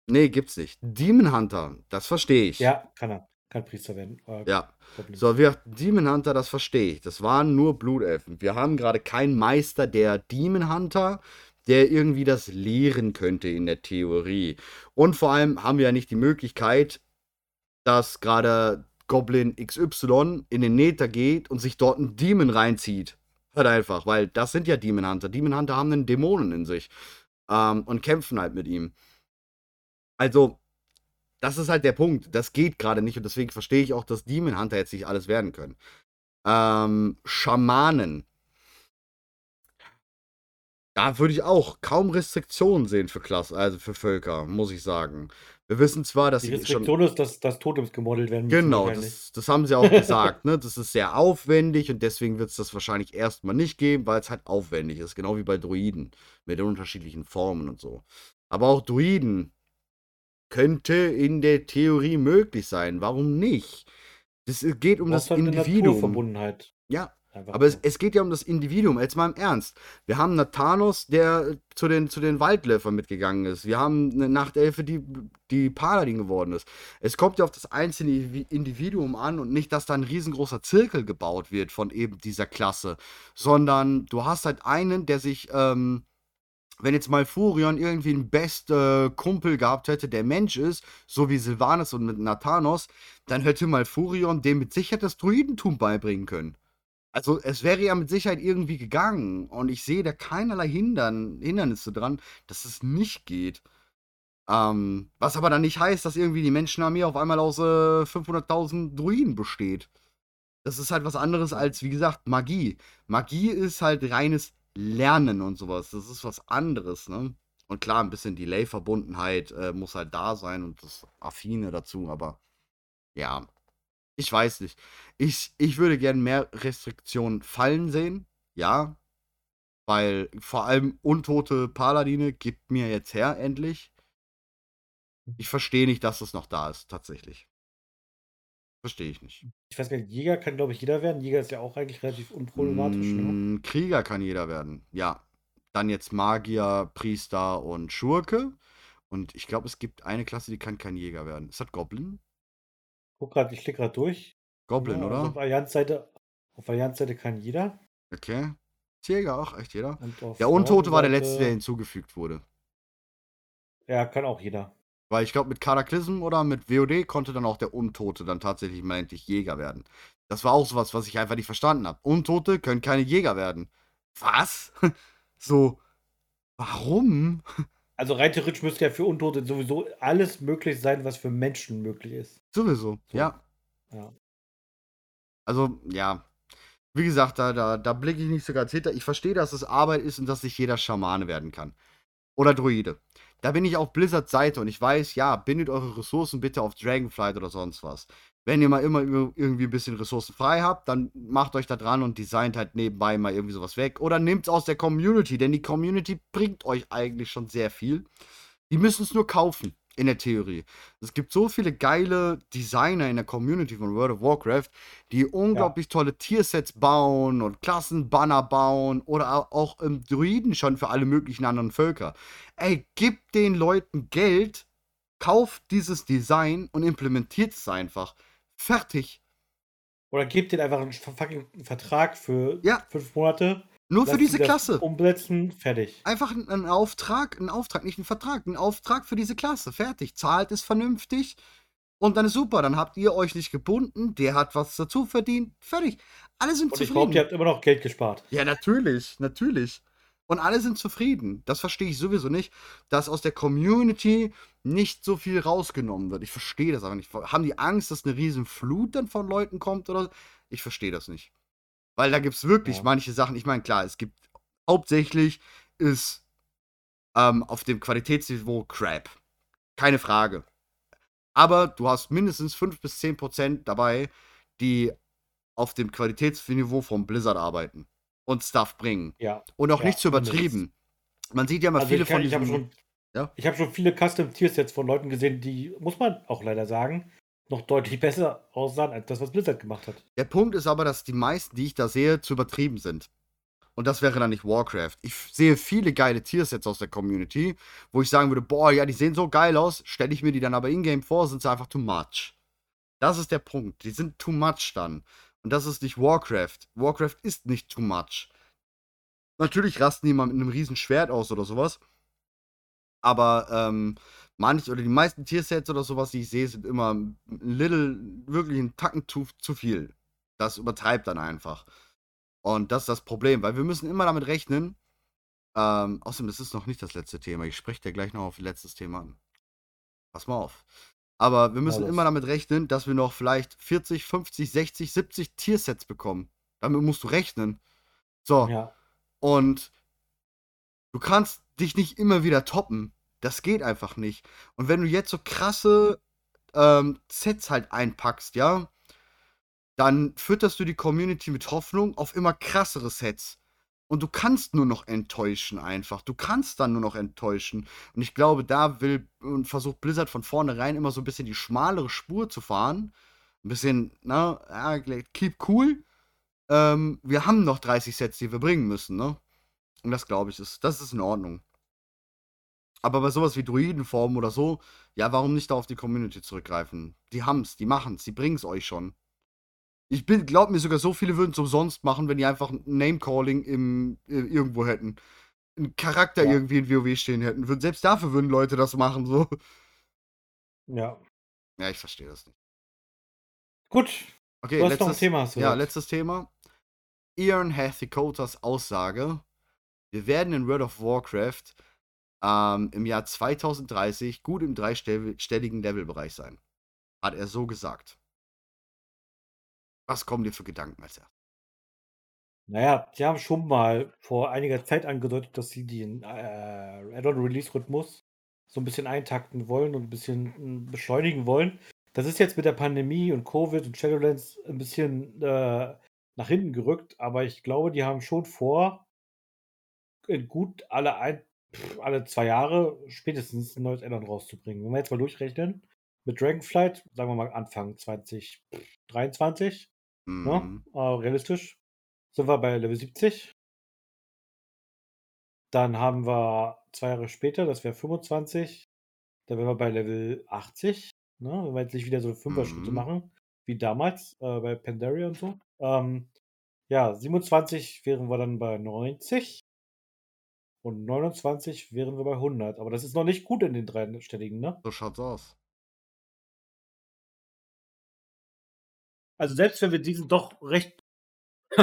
Speaker 3: Nee, gibt's nicht. Demon Hunter, das verstehe ich.
Speaker 2: Ja, kann er. Kann Priester werden.
Speaker 3: Äh, ja. Problem. So, wir Demon Hunter, das verstehe ich. Das waren nur Blutelfen. Wir haben gerade keinen Meister der Demon Hunter, der irgendwie das lehren könnte in der Theorie. Und vor allem haben wir ja nicht die Möglichkeit, dass gerade Goblin XY in den Nether geht und sich dort einen Demon reinzieht. Halt einfach, weil das sind ja Demon Hunter. Demon Hunter haben einen Dämonen in sich ähm, und kämpfen halt mit ihm. Also, das ist halt der Punkt. Das geht gerade nicht und deswegen verstehe ich auch, dass Demon Hunter jetzt nicht alles werden können. Ähm, Schamanen. Da würde ich auch kaum Restriktionen sehen für Klasse, also für Völker, muss ich sagen. Wir wissen zwar, dass
Speaker 2: die Restriktion schon, ist, dass, dass Totems gemodelt werden
Speaker 3: müssen. Genau, das, das, haben sie auch gesagt. Ne? Das ist sehr aufwendig und deswegen wird es das wahrscheinlich erstmal nicht geben, weil es halt aufwendig ist. Genau wie bei Druiden mit den unterschiedlichen Formen und so. Aber auch Druiden könnte in der Theorie möglich sein. Warum nicht? Es geht um das halt Individuum.
Speaker 2: Verbundenheit.
Speaker 3: Ja, Einfach aber es, es, geht ja um das Individuum. Jetzt mal im Ernst. Wir haben einen Thanos, der zu den, zu den Waldläufern mitgegangen ist. Wir haben eine Nachtelfe, die, die Paladin geworden ist. Es kommt ja auf das einzelne Individuum an und nicht, dass da ein riesengroßer Zirkel gebaut wird von eben dieser Klasse. Sondern du hast halt einen, der sich ähm, wenn jetzt mal Furion irgendwie einen beste Kumpel gehabt hätte, der Mensch ist, so wie Sylvanas und mit Nathanos, dann hätte mal Furion dem mit Sicherheit das Druidentum beibringen können. Also es wäre ja mit Sicherheit irgendwie gegangen und ich sehe da keinerlei Hindern, Hindernisse dran, dass es nicht geht. Ähm, was aber dann nicht heißt, dass irgendwie die Menschenarmee auf einmal aus äh, 500.000 Druiden besteht. Das ist halt was anderes als, wie gesagt, Magie. Magie ist halt reines Lernen und sowas. Das ist was anderes, ne? Und klar, ein bisschen Delay-Verbundenheit äh, muss halt da sein und das Affine dazu, aber ja, ich weiß nicht. Ich, ich würde gern mehr Restriktionen fallen sehen, ja. Weil vor allem untote Paladine gibt mir jetzt her, endlich. Ich verstehe nicht, dass es noch da ist, tatsächlich. Verstehe ich nicht.
Speaker 2: Ich weiß gar nicht, Jäger kann, glaube ich, jeder werden. Jäger ist ja auch eigentlich relativ unproblematisch, ne?
Speaker 3: Mm, Krieger kann jeder werden, ja. Dann jetzt Magier, Priester und Schurke. Und ich glaube, es gibt eine Klasse, die kann kein Jäger werden. Ist das Goblin?
Speaker 2: Guck grad, ich klicke gerade durch.
Speaker 3: Goblin,
Speaker 2: Ja, also
Speaker 3: oder?
Speaker 2: auf Allianz-Seite auf Allianz-Seite kann jeder.
Speaker 3: Okay. Ist Jäger auch, echt jeder?
Speaker 2: Und
Speaker 3: Der Untote war der letzte, der hinzugefügt wurde.
Speaker 2: Ja, kann auch jeder.
Speaker 3: Weil ich glaube, mit Cataclysm oder mit WOD konnte dann auch der Untote dann tatsächlich mal endlich Jäger werden. Das war auch sowas, was ich einfach nicht verstanden habe. Untote können keine Jäger werden. Was? so, warum?
Speaker 2: Also rein theoretisch müsste ja für Untote sowieso alles möglich sein, was für Menschen möglich ist.
Speaker 3: Sowieso,
Speaker 2: So.
Speaker 3: ja.
Speaker 2: Ja.
Speaker 3: Also, ja. Wie gesagt, da, da, da blicke ich nicht so ganz hinter. Ich verstehe, dass es Arbeit ist und dass nicht jeder Schamane werden kann. Oder Druide. Da bin ich auf Blizzards Seite und ich weiß, ja, bindet eure Ressourcen bitte auf Dragonflight oder sonst was. Wenn ihr mal immer ir- irgendwie ein bisschen Ressourcen frei habt, dann macht euch da dran und designt halt nebenbei mal irgendwie sowas weg. Oder nehmt es aus der Community, denn die Community bringt euch eigentlich schon sehr viel. Die müssen es nur kaufen, in der Theorie. Es gibt so viele geile Designer in der Community von World of Warcraft, die unglaublich tolle Tiersets bauen und Klassenbanner bauen oder au- auch im Druiden schon für alle möglichen anderen Völker. Ey, gebt den Leuten Geld, kauft dieses Design und implementiert es einfach. Fertig.
Speaker 2: Oder gebt denen einfach einen fucking Vertrag für
Speaker 3: Ja.
Speaker 2: fünf Monate.
Speaker 3: Nur für diese Klasse.
Speaker 2: Umsetzen, fertig.
Speaker 3: Einfach ein, ein Auftrag, ein Auftrag, nicht ein Vertrag, ein Auftrag für diese Klasse. Fertig. Zahlt es vernünftig und dann ist super. Dann habt ihr euch nicht gebunden, der hat was dazu verdient. Fertig. Alle sind
Speaker 2: Und ich
Speaker 3: zufrieden.
Speaker 2: behaupte, ihr habt immer noch Geld gespart.
Speaker 3: Ja, natürlich, natürlich. Und alle sind zufrieden. Das verstehe ich sowieso nicht, dass aus der Community nicht so viel rausgenommen wird. Ich verstehe das aber nicht. Haben die Angst, dass eine riesen Flut dann von Leuten kommt oder? Ich verstehe das nicht. Weil da gibt es wirklich
Speaker 2: Ja.
Speaker 3: manche Sachen. Ich meine, klar, es gibt hauptsächlich ist ähm, auf dem Qualitätsniveau Crap. Keine Frage. Aber du hast mindestens 5 bis 10 Prozent dabei, die auf dem Qualitätsniveau vom Blizzard arbeiten und Stuff bringen.
Speaker 2: Ja.
Speaker 3: Und auch
Speaker 2: Ja,
Speaker 3: nicht zu übertrieben. Man sieht ja mal
Speaker 2: Also
Speaker 3: viele
Speaker 2: ich, kann-
Speaker 3: von
Speaker 2: ich habe
Speaker 3: diesen.
Speaker 2: schon,
Speaker 3: Ja?
Speaker 2: ich hab schon viele Custom-Tiersets von Leuten gesehen, die, muss man auch leider sagen, noch deutlich besser aussahen als das, was Blizzard gemacht hat.
Speaker 3: Der Punkt ist aber, dass die meisten, die ich da sehe, zu übertrieben sind. Und das wäre dann nicht Warcraft. Ich sehe viele geile Tiersets aus der Community, wo ich sagen würde, boah, ja, die sehen so geil aus, stelle ich mir die dann aber in-game vor, sind sie einfach too much. Das ist der Punkt. Die sind too much dann. Und das ist nicht Warcraft. Warcraft ist nicht too much. Natürlich rasten die mal mit einem riesen Schwert aus oder sowas. Aber ähm, manch oder die meisten Tiersets oder sowas, die ich sehe, sind immer ein little, wirklich ein Tacken zu, zu viel. Das übertreibt dann einfach. Und das ist das Problem, weil wir müssen immer damit rechnen. Ähm, außerdem, das ist noch nicht das letzte Thema. Ich spreche dir gleich noch auf letztes Thema an. Pass mal auf. Aber wir müssen
Speaker 2: los.
Speaker 3: immer damit rechnen, dass wir noch vielleicht 40, 50, 60, 70 Tiersets bekommen. Damit musst du rechnen. So.
Speaker 2: Ja.
Speaker 3: Und du kannst dich nicht immer wieder toppen. Das geht einfach nicht. Und wenn du jetzt so krasse ähm, Sets halt einpackst, ja, dann fütterst du die Community mit Hoffnung auf immer krassere Sets. Und du kannst nur noch enttäuschen einfach. Du kannst dann nur noch enttäuschen. Und ich glaube, da will und versucht Blizzard von vornherein immer so ein bisschen die schmalere Spur zu fahren. Ein bisschen, na, ja, keep cool. Ähm, wir haben noch 30 Sets, die wir bringen müssen, ne? Und das glaube ich, ist, das ist in Ordnung. Aber bei sowas wie Druidenformen oder so, ja, warum nicht da auf die Community zurückgreifen? Die haben's, die machen's, die bringen's euch schon. Ich bin, glaub mir sogar, so viele würden es umsonst machen, wenn die einfach ein Name-Calling im, äh, irgendwo hätten. Einen Charakter
Speaker 2: Ja.
Speaker 3: irgendwie in WoW stehen hätten. Selbst dafür würden Leute das machen, so.
Speaker 2: Ja.
Speaker 3: Ja, ich verstehe das nicht.
Speaker 2: Gut.
Speaker 3: Okay,
Speaker 2: Du hast noch ein
Speaker 3: letztes,
Speaker 2: Thema, du
Speaker 3: ja,
Speaker 2: gesagt.
Speaker 3: letztes Thema. Ian Hathikotas Aussage. Wir werden in World of Warcraft ähm, im Jahr 2030 gut im dreistelligen Levelbereich sein. Hat er so gesagt. Was kommen dir für Gedanken als erstes?
Speaker 2: Naja, sie haben schon mal vor einiger Zeit angedeutet, dass sie den äh, Add-on-Release-Rhythmus so ein bisschen eintakten wollen und ein bisschen äh, beschleunigen wollen. Das ist jetzt mit der Pandemie und Covid und Shadowlands ein bisschen äh, nach hinten gerückt, aber ich glaube, die haben schon vor, gut alle, ein, alle zwei Jahre spätestens ein neues Add-on rauszubringen. Wenn wir jetzt mal durchrechnen, mit Dragonflight, sagen wir mal Anfang 2023, ne?
Speaker 3: Mhm.
Speaker 2: Äh, realistisch, sind wir bei Level 70. Dann haben wir zwei Jahre später, das wäre 25, da wären wir bei Level 80, ne? Wenn wir jetzt nicht wieder so Fünfer-Schritte
Speaker 3: Mhm.
Speaker 2: machen, wie damals äh, bei Pandaria und so. Ähm, ja, 27 wären wir dann bei 90 und 29 wären wir bei 100. Aber das ist noch nicht gut in den dreistelligen, ne?
Speaker 3: So schaut's aus.
Speaker 2: Also selbst wenn wir diesen doch recht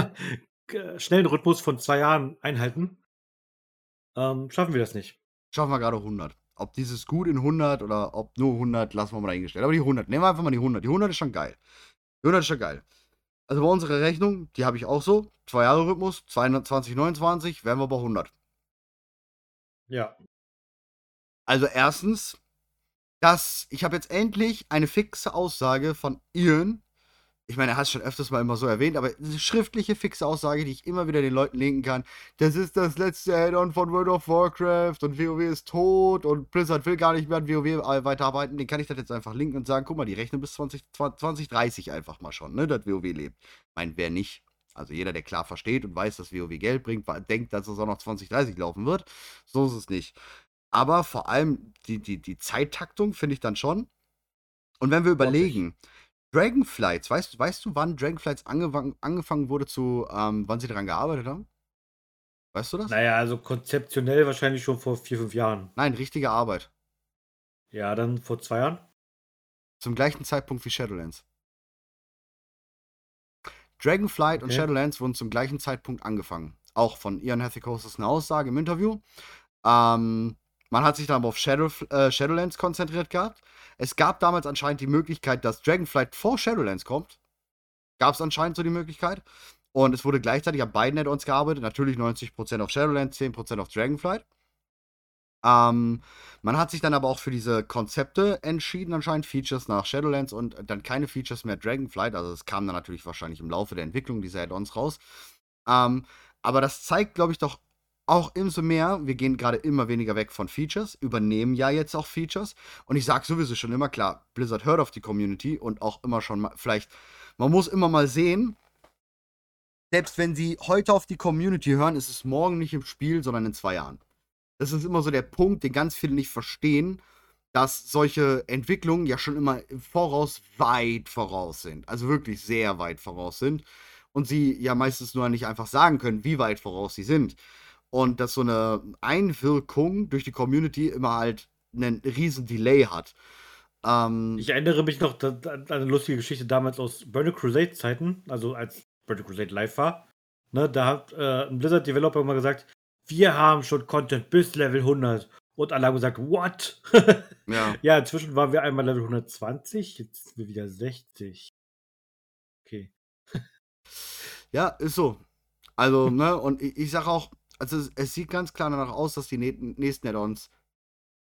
Speaker 2: schnellen Rhythmus von zwei Jahren einhalten, ähm, schaffen wir das nicht.
Speaker 3: Schaffen wir gerade 100. Ob dieses gut in 100 oder ob nur 100, lassen wir mal dahingestellt. Aber die 100, nehmen wir einfach mal die 100. Die 100 ist schon geil. Die 100 ist schon geil. Also bei unserer Rechnung, die habe ich auch so. Zwei Jahre Rhythmus, 2029, wären wir bei 100.
Speaker 2: Ja.
Speaker 3: Also erstens, dass ich habe jetzt endlich eine fixe Aussage von Ian. Ich meine, er hat es schon öfters mal immer so erwähnt, aber eine schriftliche fixe Aussage, die ich immer wieder den Leuten linken kann. Das ist das letzte Add-on von World of Warcraft und WoW ist tot und Blizzard will gar nicht mehr an WoW weiterarbeiten. Den kann ich das jetzt einfach linken und sagen, guck mal, die rechnen bis 20, 2030 einfach mal schon, ne, dass WoW lebt. Ich meine, wer nicht? Also jeder, der klar versteht und weiß, dass WoW Geld bringt, denkt, dass es auch noch 2030 laufen wird. So ist es nicht. Aber vor allem die, die, die Zeittaktung finde ich dann schon. Und wenn wir überlegen, Dragonflights, weißt, weißt du, wann Dragonflights angefangen, angefangen wurde zu, ähm, wann sie daran gearbeitet haben? Weißt du das?
Speaker 2: Naja, also konzeptionell wahrscheinlich schon vor vier, fünf Jahren.
Speaker 3: Nein, richtige Arbeit.
Speaker 2: Ja, dann vor zwei Jahren.
Speaker 3: Zum gleichen Zeitpunkt wie Shadowlands. Dragonflight und
Speaker 2: Okay.
Speaker 3: Shadowlands wurden zum gleichen Zeitpunkt angefangen. Auch von Ian Hathcock ist eine Aussage im Interview. Ähm, man hat sich dann aber auf Shadow, äh, Shadowlands konzentriert gehabt. Es gab damals anscheinend die Möglichkeit, dass Dragonflight vor Shadowlands kommt. Gab es anscheinend so die Möglichkeit. Und es wurde gleichzeitig an beiden Add-ons gearbeitet. Natürlich 90% auf Shadowlands, 10% auf Dragonflight. Ähm, man hat sich dann aber auch für diese Konzepte entschieden, anscheinend Features nach Shadowlands und dann keine Features mehr Dragonflight. Also es kam dann natürlich wahrscheinlich im Laufe der Entwicklung dieser Add-ons raus. Ähm, aber das zeigt, glaube ich, doch auch umso mehr, wir gehen gerade immer weniger weg von Features, übernehmen ja jetzt auch Features. Und ich sage sowieso schon immer klar, Blizzard hört auf die Community und auch immer schon mal, vielleicht, man muss immer mal sehen, selbst wenn sie heute auf die Community hören, ist es morgen nicht im Spiel, sondern in zwei Jahren. Das ist immer so der Punkt, den ganz viele nicht verstehen, dass solche Entwicklungen ja schon immer im Voraus weit voraus sind. Also wirklich sehr weit voraus sind. Und sie ja meistens nur nicht einfach sagen können, wie weit voraus sie sind. Und dass so eine Einwirkung durch die Community immer halt einen riesen Delay hat. Ähm,
Speaker 2: Ich erinnere mich noch an eine lustige Geschichte damals aus Burning Crusade Zeiten, also als Burning Crusade live war. Ne, da hat äh, ein Blizzard Developer immer gesagt, wir haben schon Content bis Level 100. Und alle haben gesagt, what?
Speaker 3: ja.
Speaker 2: ja, inzwischen waren wir einmal Level 120, jetzt sind wir wieder 60. Okay.
Speaker 3: Ja, ist so. Also, ne, und ich, ich sag auch, also es, es sieht ganz klar danach aus, dass die nä- nächsten Add-ons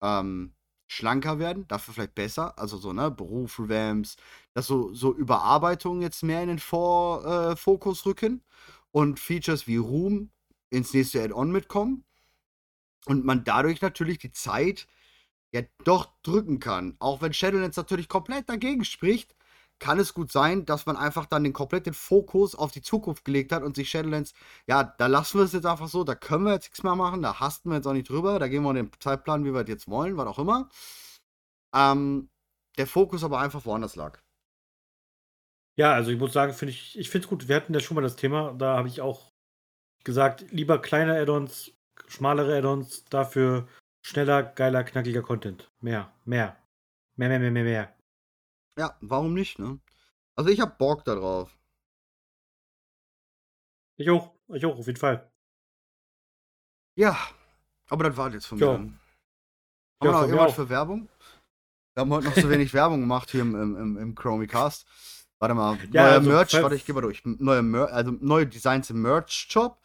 Speaker 3: ähm, schlanker werden, dafür vielleicht besser. Also so, ne, Beruf-Revamps, dass so, so Überarbeitungen jetzt mehr in den Vor, äh, Fokus rücken und Features wie Ruhm ins nächste Add-on mitkommen. Und man dadurch natürlich die Zeit ja doch drücken kann. Auch wenn Shadowlands natürlich komplett dagegen spricht, kann es gut sein, dass man einfach dann den kompletten Fokus auf die Zukunft gelegt hat und sich Shadowlands, ja, da lassen wir es jetzt einfach so, da können wir jetzt nichts mehr machen, da hasten wir jetzt auch nicht drüber, da gehen wir in den Zeitplan, wie wir es jetzt wollen, was auch immer. Ähm, der Fokus aber einfach woanders lag.
Speaker 2: Ja, also ich muss sagen, finde ich, ich finde es gut. Wir hatten ja schon mal das Thema, da habe ich auch gesagt, lieber kleine Add-ons, schmalere Add-ons, dafür schneller, geiler, knackiger Content. Mehr, mehr. Mehr, mehr, mehr, mehr, mehr.
Speaker 3: Ja, warum nicht, ne? Also ich hab Bock darauf.
Speaker 2: Ich auch, ich auch, auf jeden Fall.
Speaker 3: Ja, aber das war jetzt von
Speaker 2: Ja.
Speaker 3: mir. Haben
Speaker 2: Ja,
Speaker 3: wir noch irgendwas für Werbung? Wir haben heute noch so wenig Werbung gemacht hier im, im, im, im Chromicast. Warte mal,
Speaker 2: Ja,
Speaker 3: neuer
Speaker 2: also,
Speaker 3: Merch, warte, ich geh mal durch. Neue Mer also neue Designs im Merch-Shop.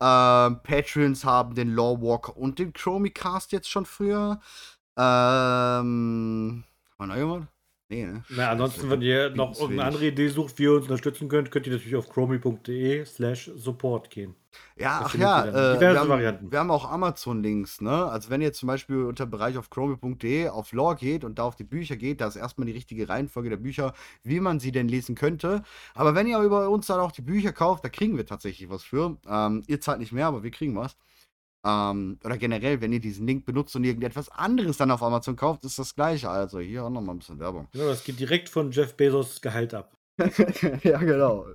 Speaker 3: Ähm, Patreons haben den Lawwalker und den Chromicast jetzt schon früher. Ähm, haben wir noch jemand? Nee, ne?
Speaker 2: Na, ansonsten, wenn ihr noch irgendeine andere Idee sucht, wie ihr uns unterstützen könnt, könnt ihr natürlich auf chromi.de slash support gehen.
Speaker 3: Ja,
Speaker 2: Da
Speaker 3: ach ja, äh, wir, haben, wir haben auch Amazon-Links, ne? Also wenn ihr zum Beispiel unter Bereich auf chromie.de auf Lore geht und da auf die Bücher geht, da ist erstmal die richtige Reihenfolge der Bücher, wie man sie denn lesen könnte. Aber wenn ihr über uns dann auch die Bücher kauft, da kriegen wir tatsächlich was für. Ähm, ihr zahlt nicht mehr, aber wir kriegen was. Ähm, oder generell, wenn ihr diesen Link benutzt und irgendetwas anderes dann auf Amazon kauft, ist das gleiche. Also hier auch nochmal ein bisschen Werbung.
Speaker 2: Genau, das geht direkt von Jeff Bezos Gehalt ab.
Speaker 3: ja, genau.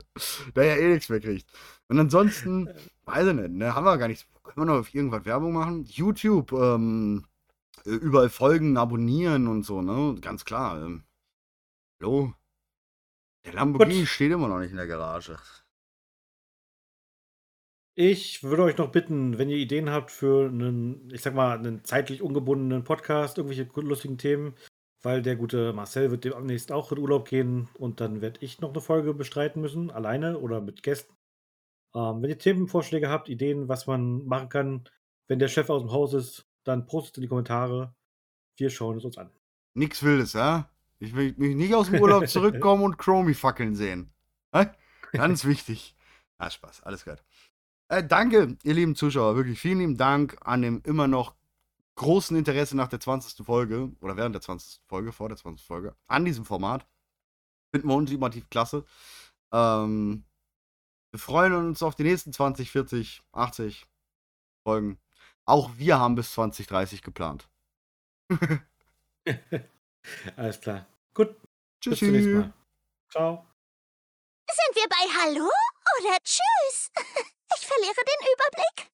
Speaker 3: Der ja eh nichts mehr kriegt. Und ansonsten, weiß ich nicht, ne, haben wir gar nichts. Können wir noch auf irgendwas Werbung machen? YouTube, ähm, äh, überall folgen, abonnieren und so, ne? Ganz klar. Ähm, hallo? Der Lamborghini
Speaker 2: Gut.
Speaker 3: steht immer noch nicht in der Garage.
Speaker 2: Ich würde euch noch bitten, wenn ihr Ideen habt für einen, ich sag mal, einen zeitlich ungebundenen Podcast, irgendwelche lustigen Themen, weil der gute Marcel wird demnächst auch in Urlaub gehen und dann werde ich noch eine Folge bestreiten müssen, alleine oder mit Gästen. Ähm, wenn ihr Themenvorschläge habt, Ideen, was man machen kann, wenn der Chef aus dem Haus ist, dann postet in die Kommentare. Wir schauen es uns an.
Speaker 3: Nix Wildes, ja? Ich will mich nicht aus dem Urlaub zurückkommen und Chromie fackeln sehen. Ganz wichtig. Ah, Spaß, alles gut. Äh, danke, ihr lieben Zuschauer, wirklich vielen lieben Dank an dem immer noch großen Interesse nach der 20. Folge oder während der 20. Folge, vor der 20. Folge, an diesem Format. Finden wir ultimativ klasse. Ähm, wir freuen uns auf die nächsten 20, 40, 80 Folgen. Auch wir haben bis 2030 geplant.
Speaker 2: Alles klar. Gut, bis zum nächsten. Mal. Ciao.
Speaker 1: Sind wir bei Hallo oder Tschüss? Ich verliere den Überblick.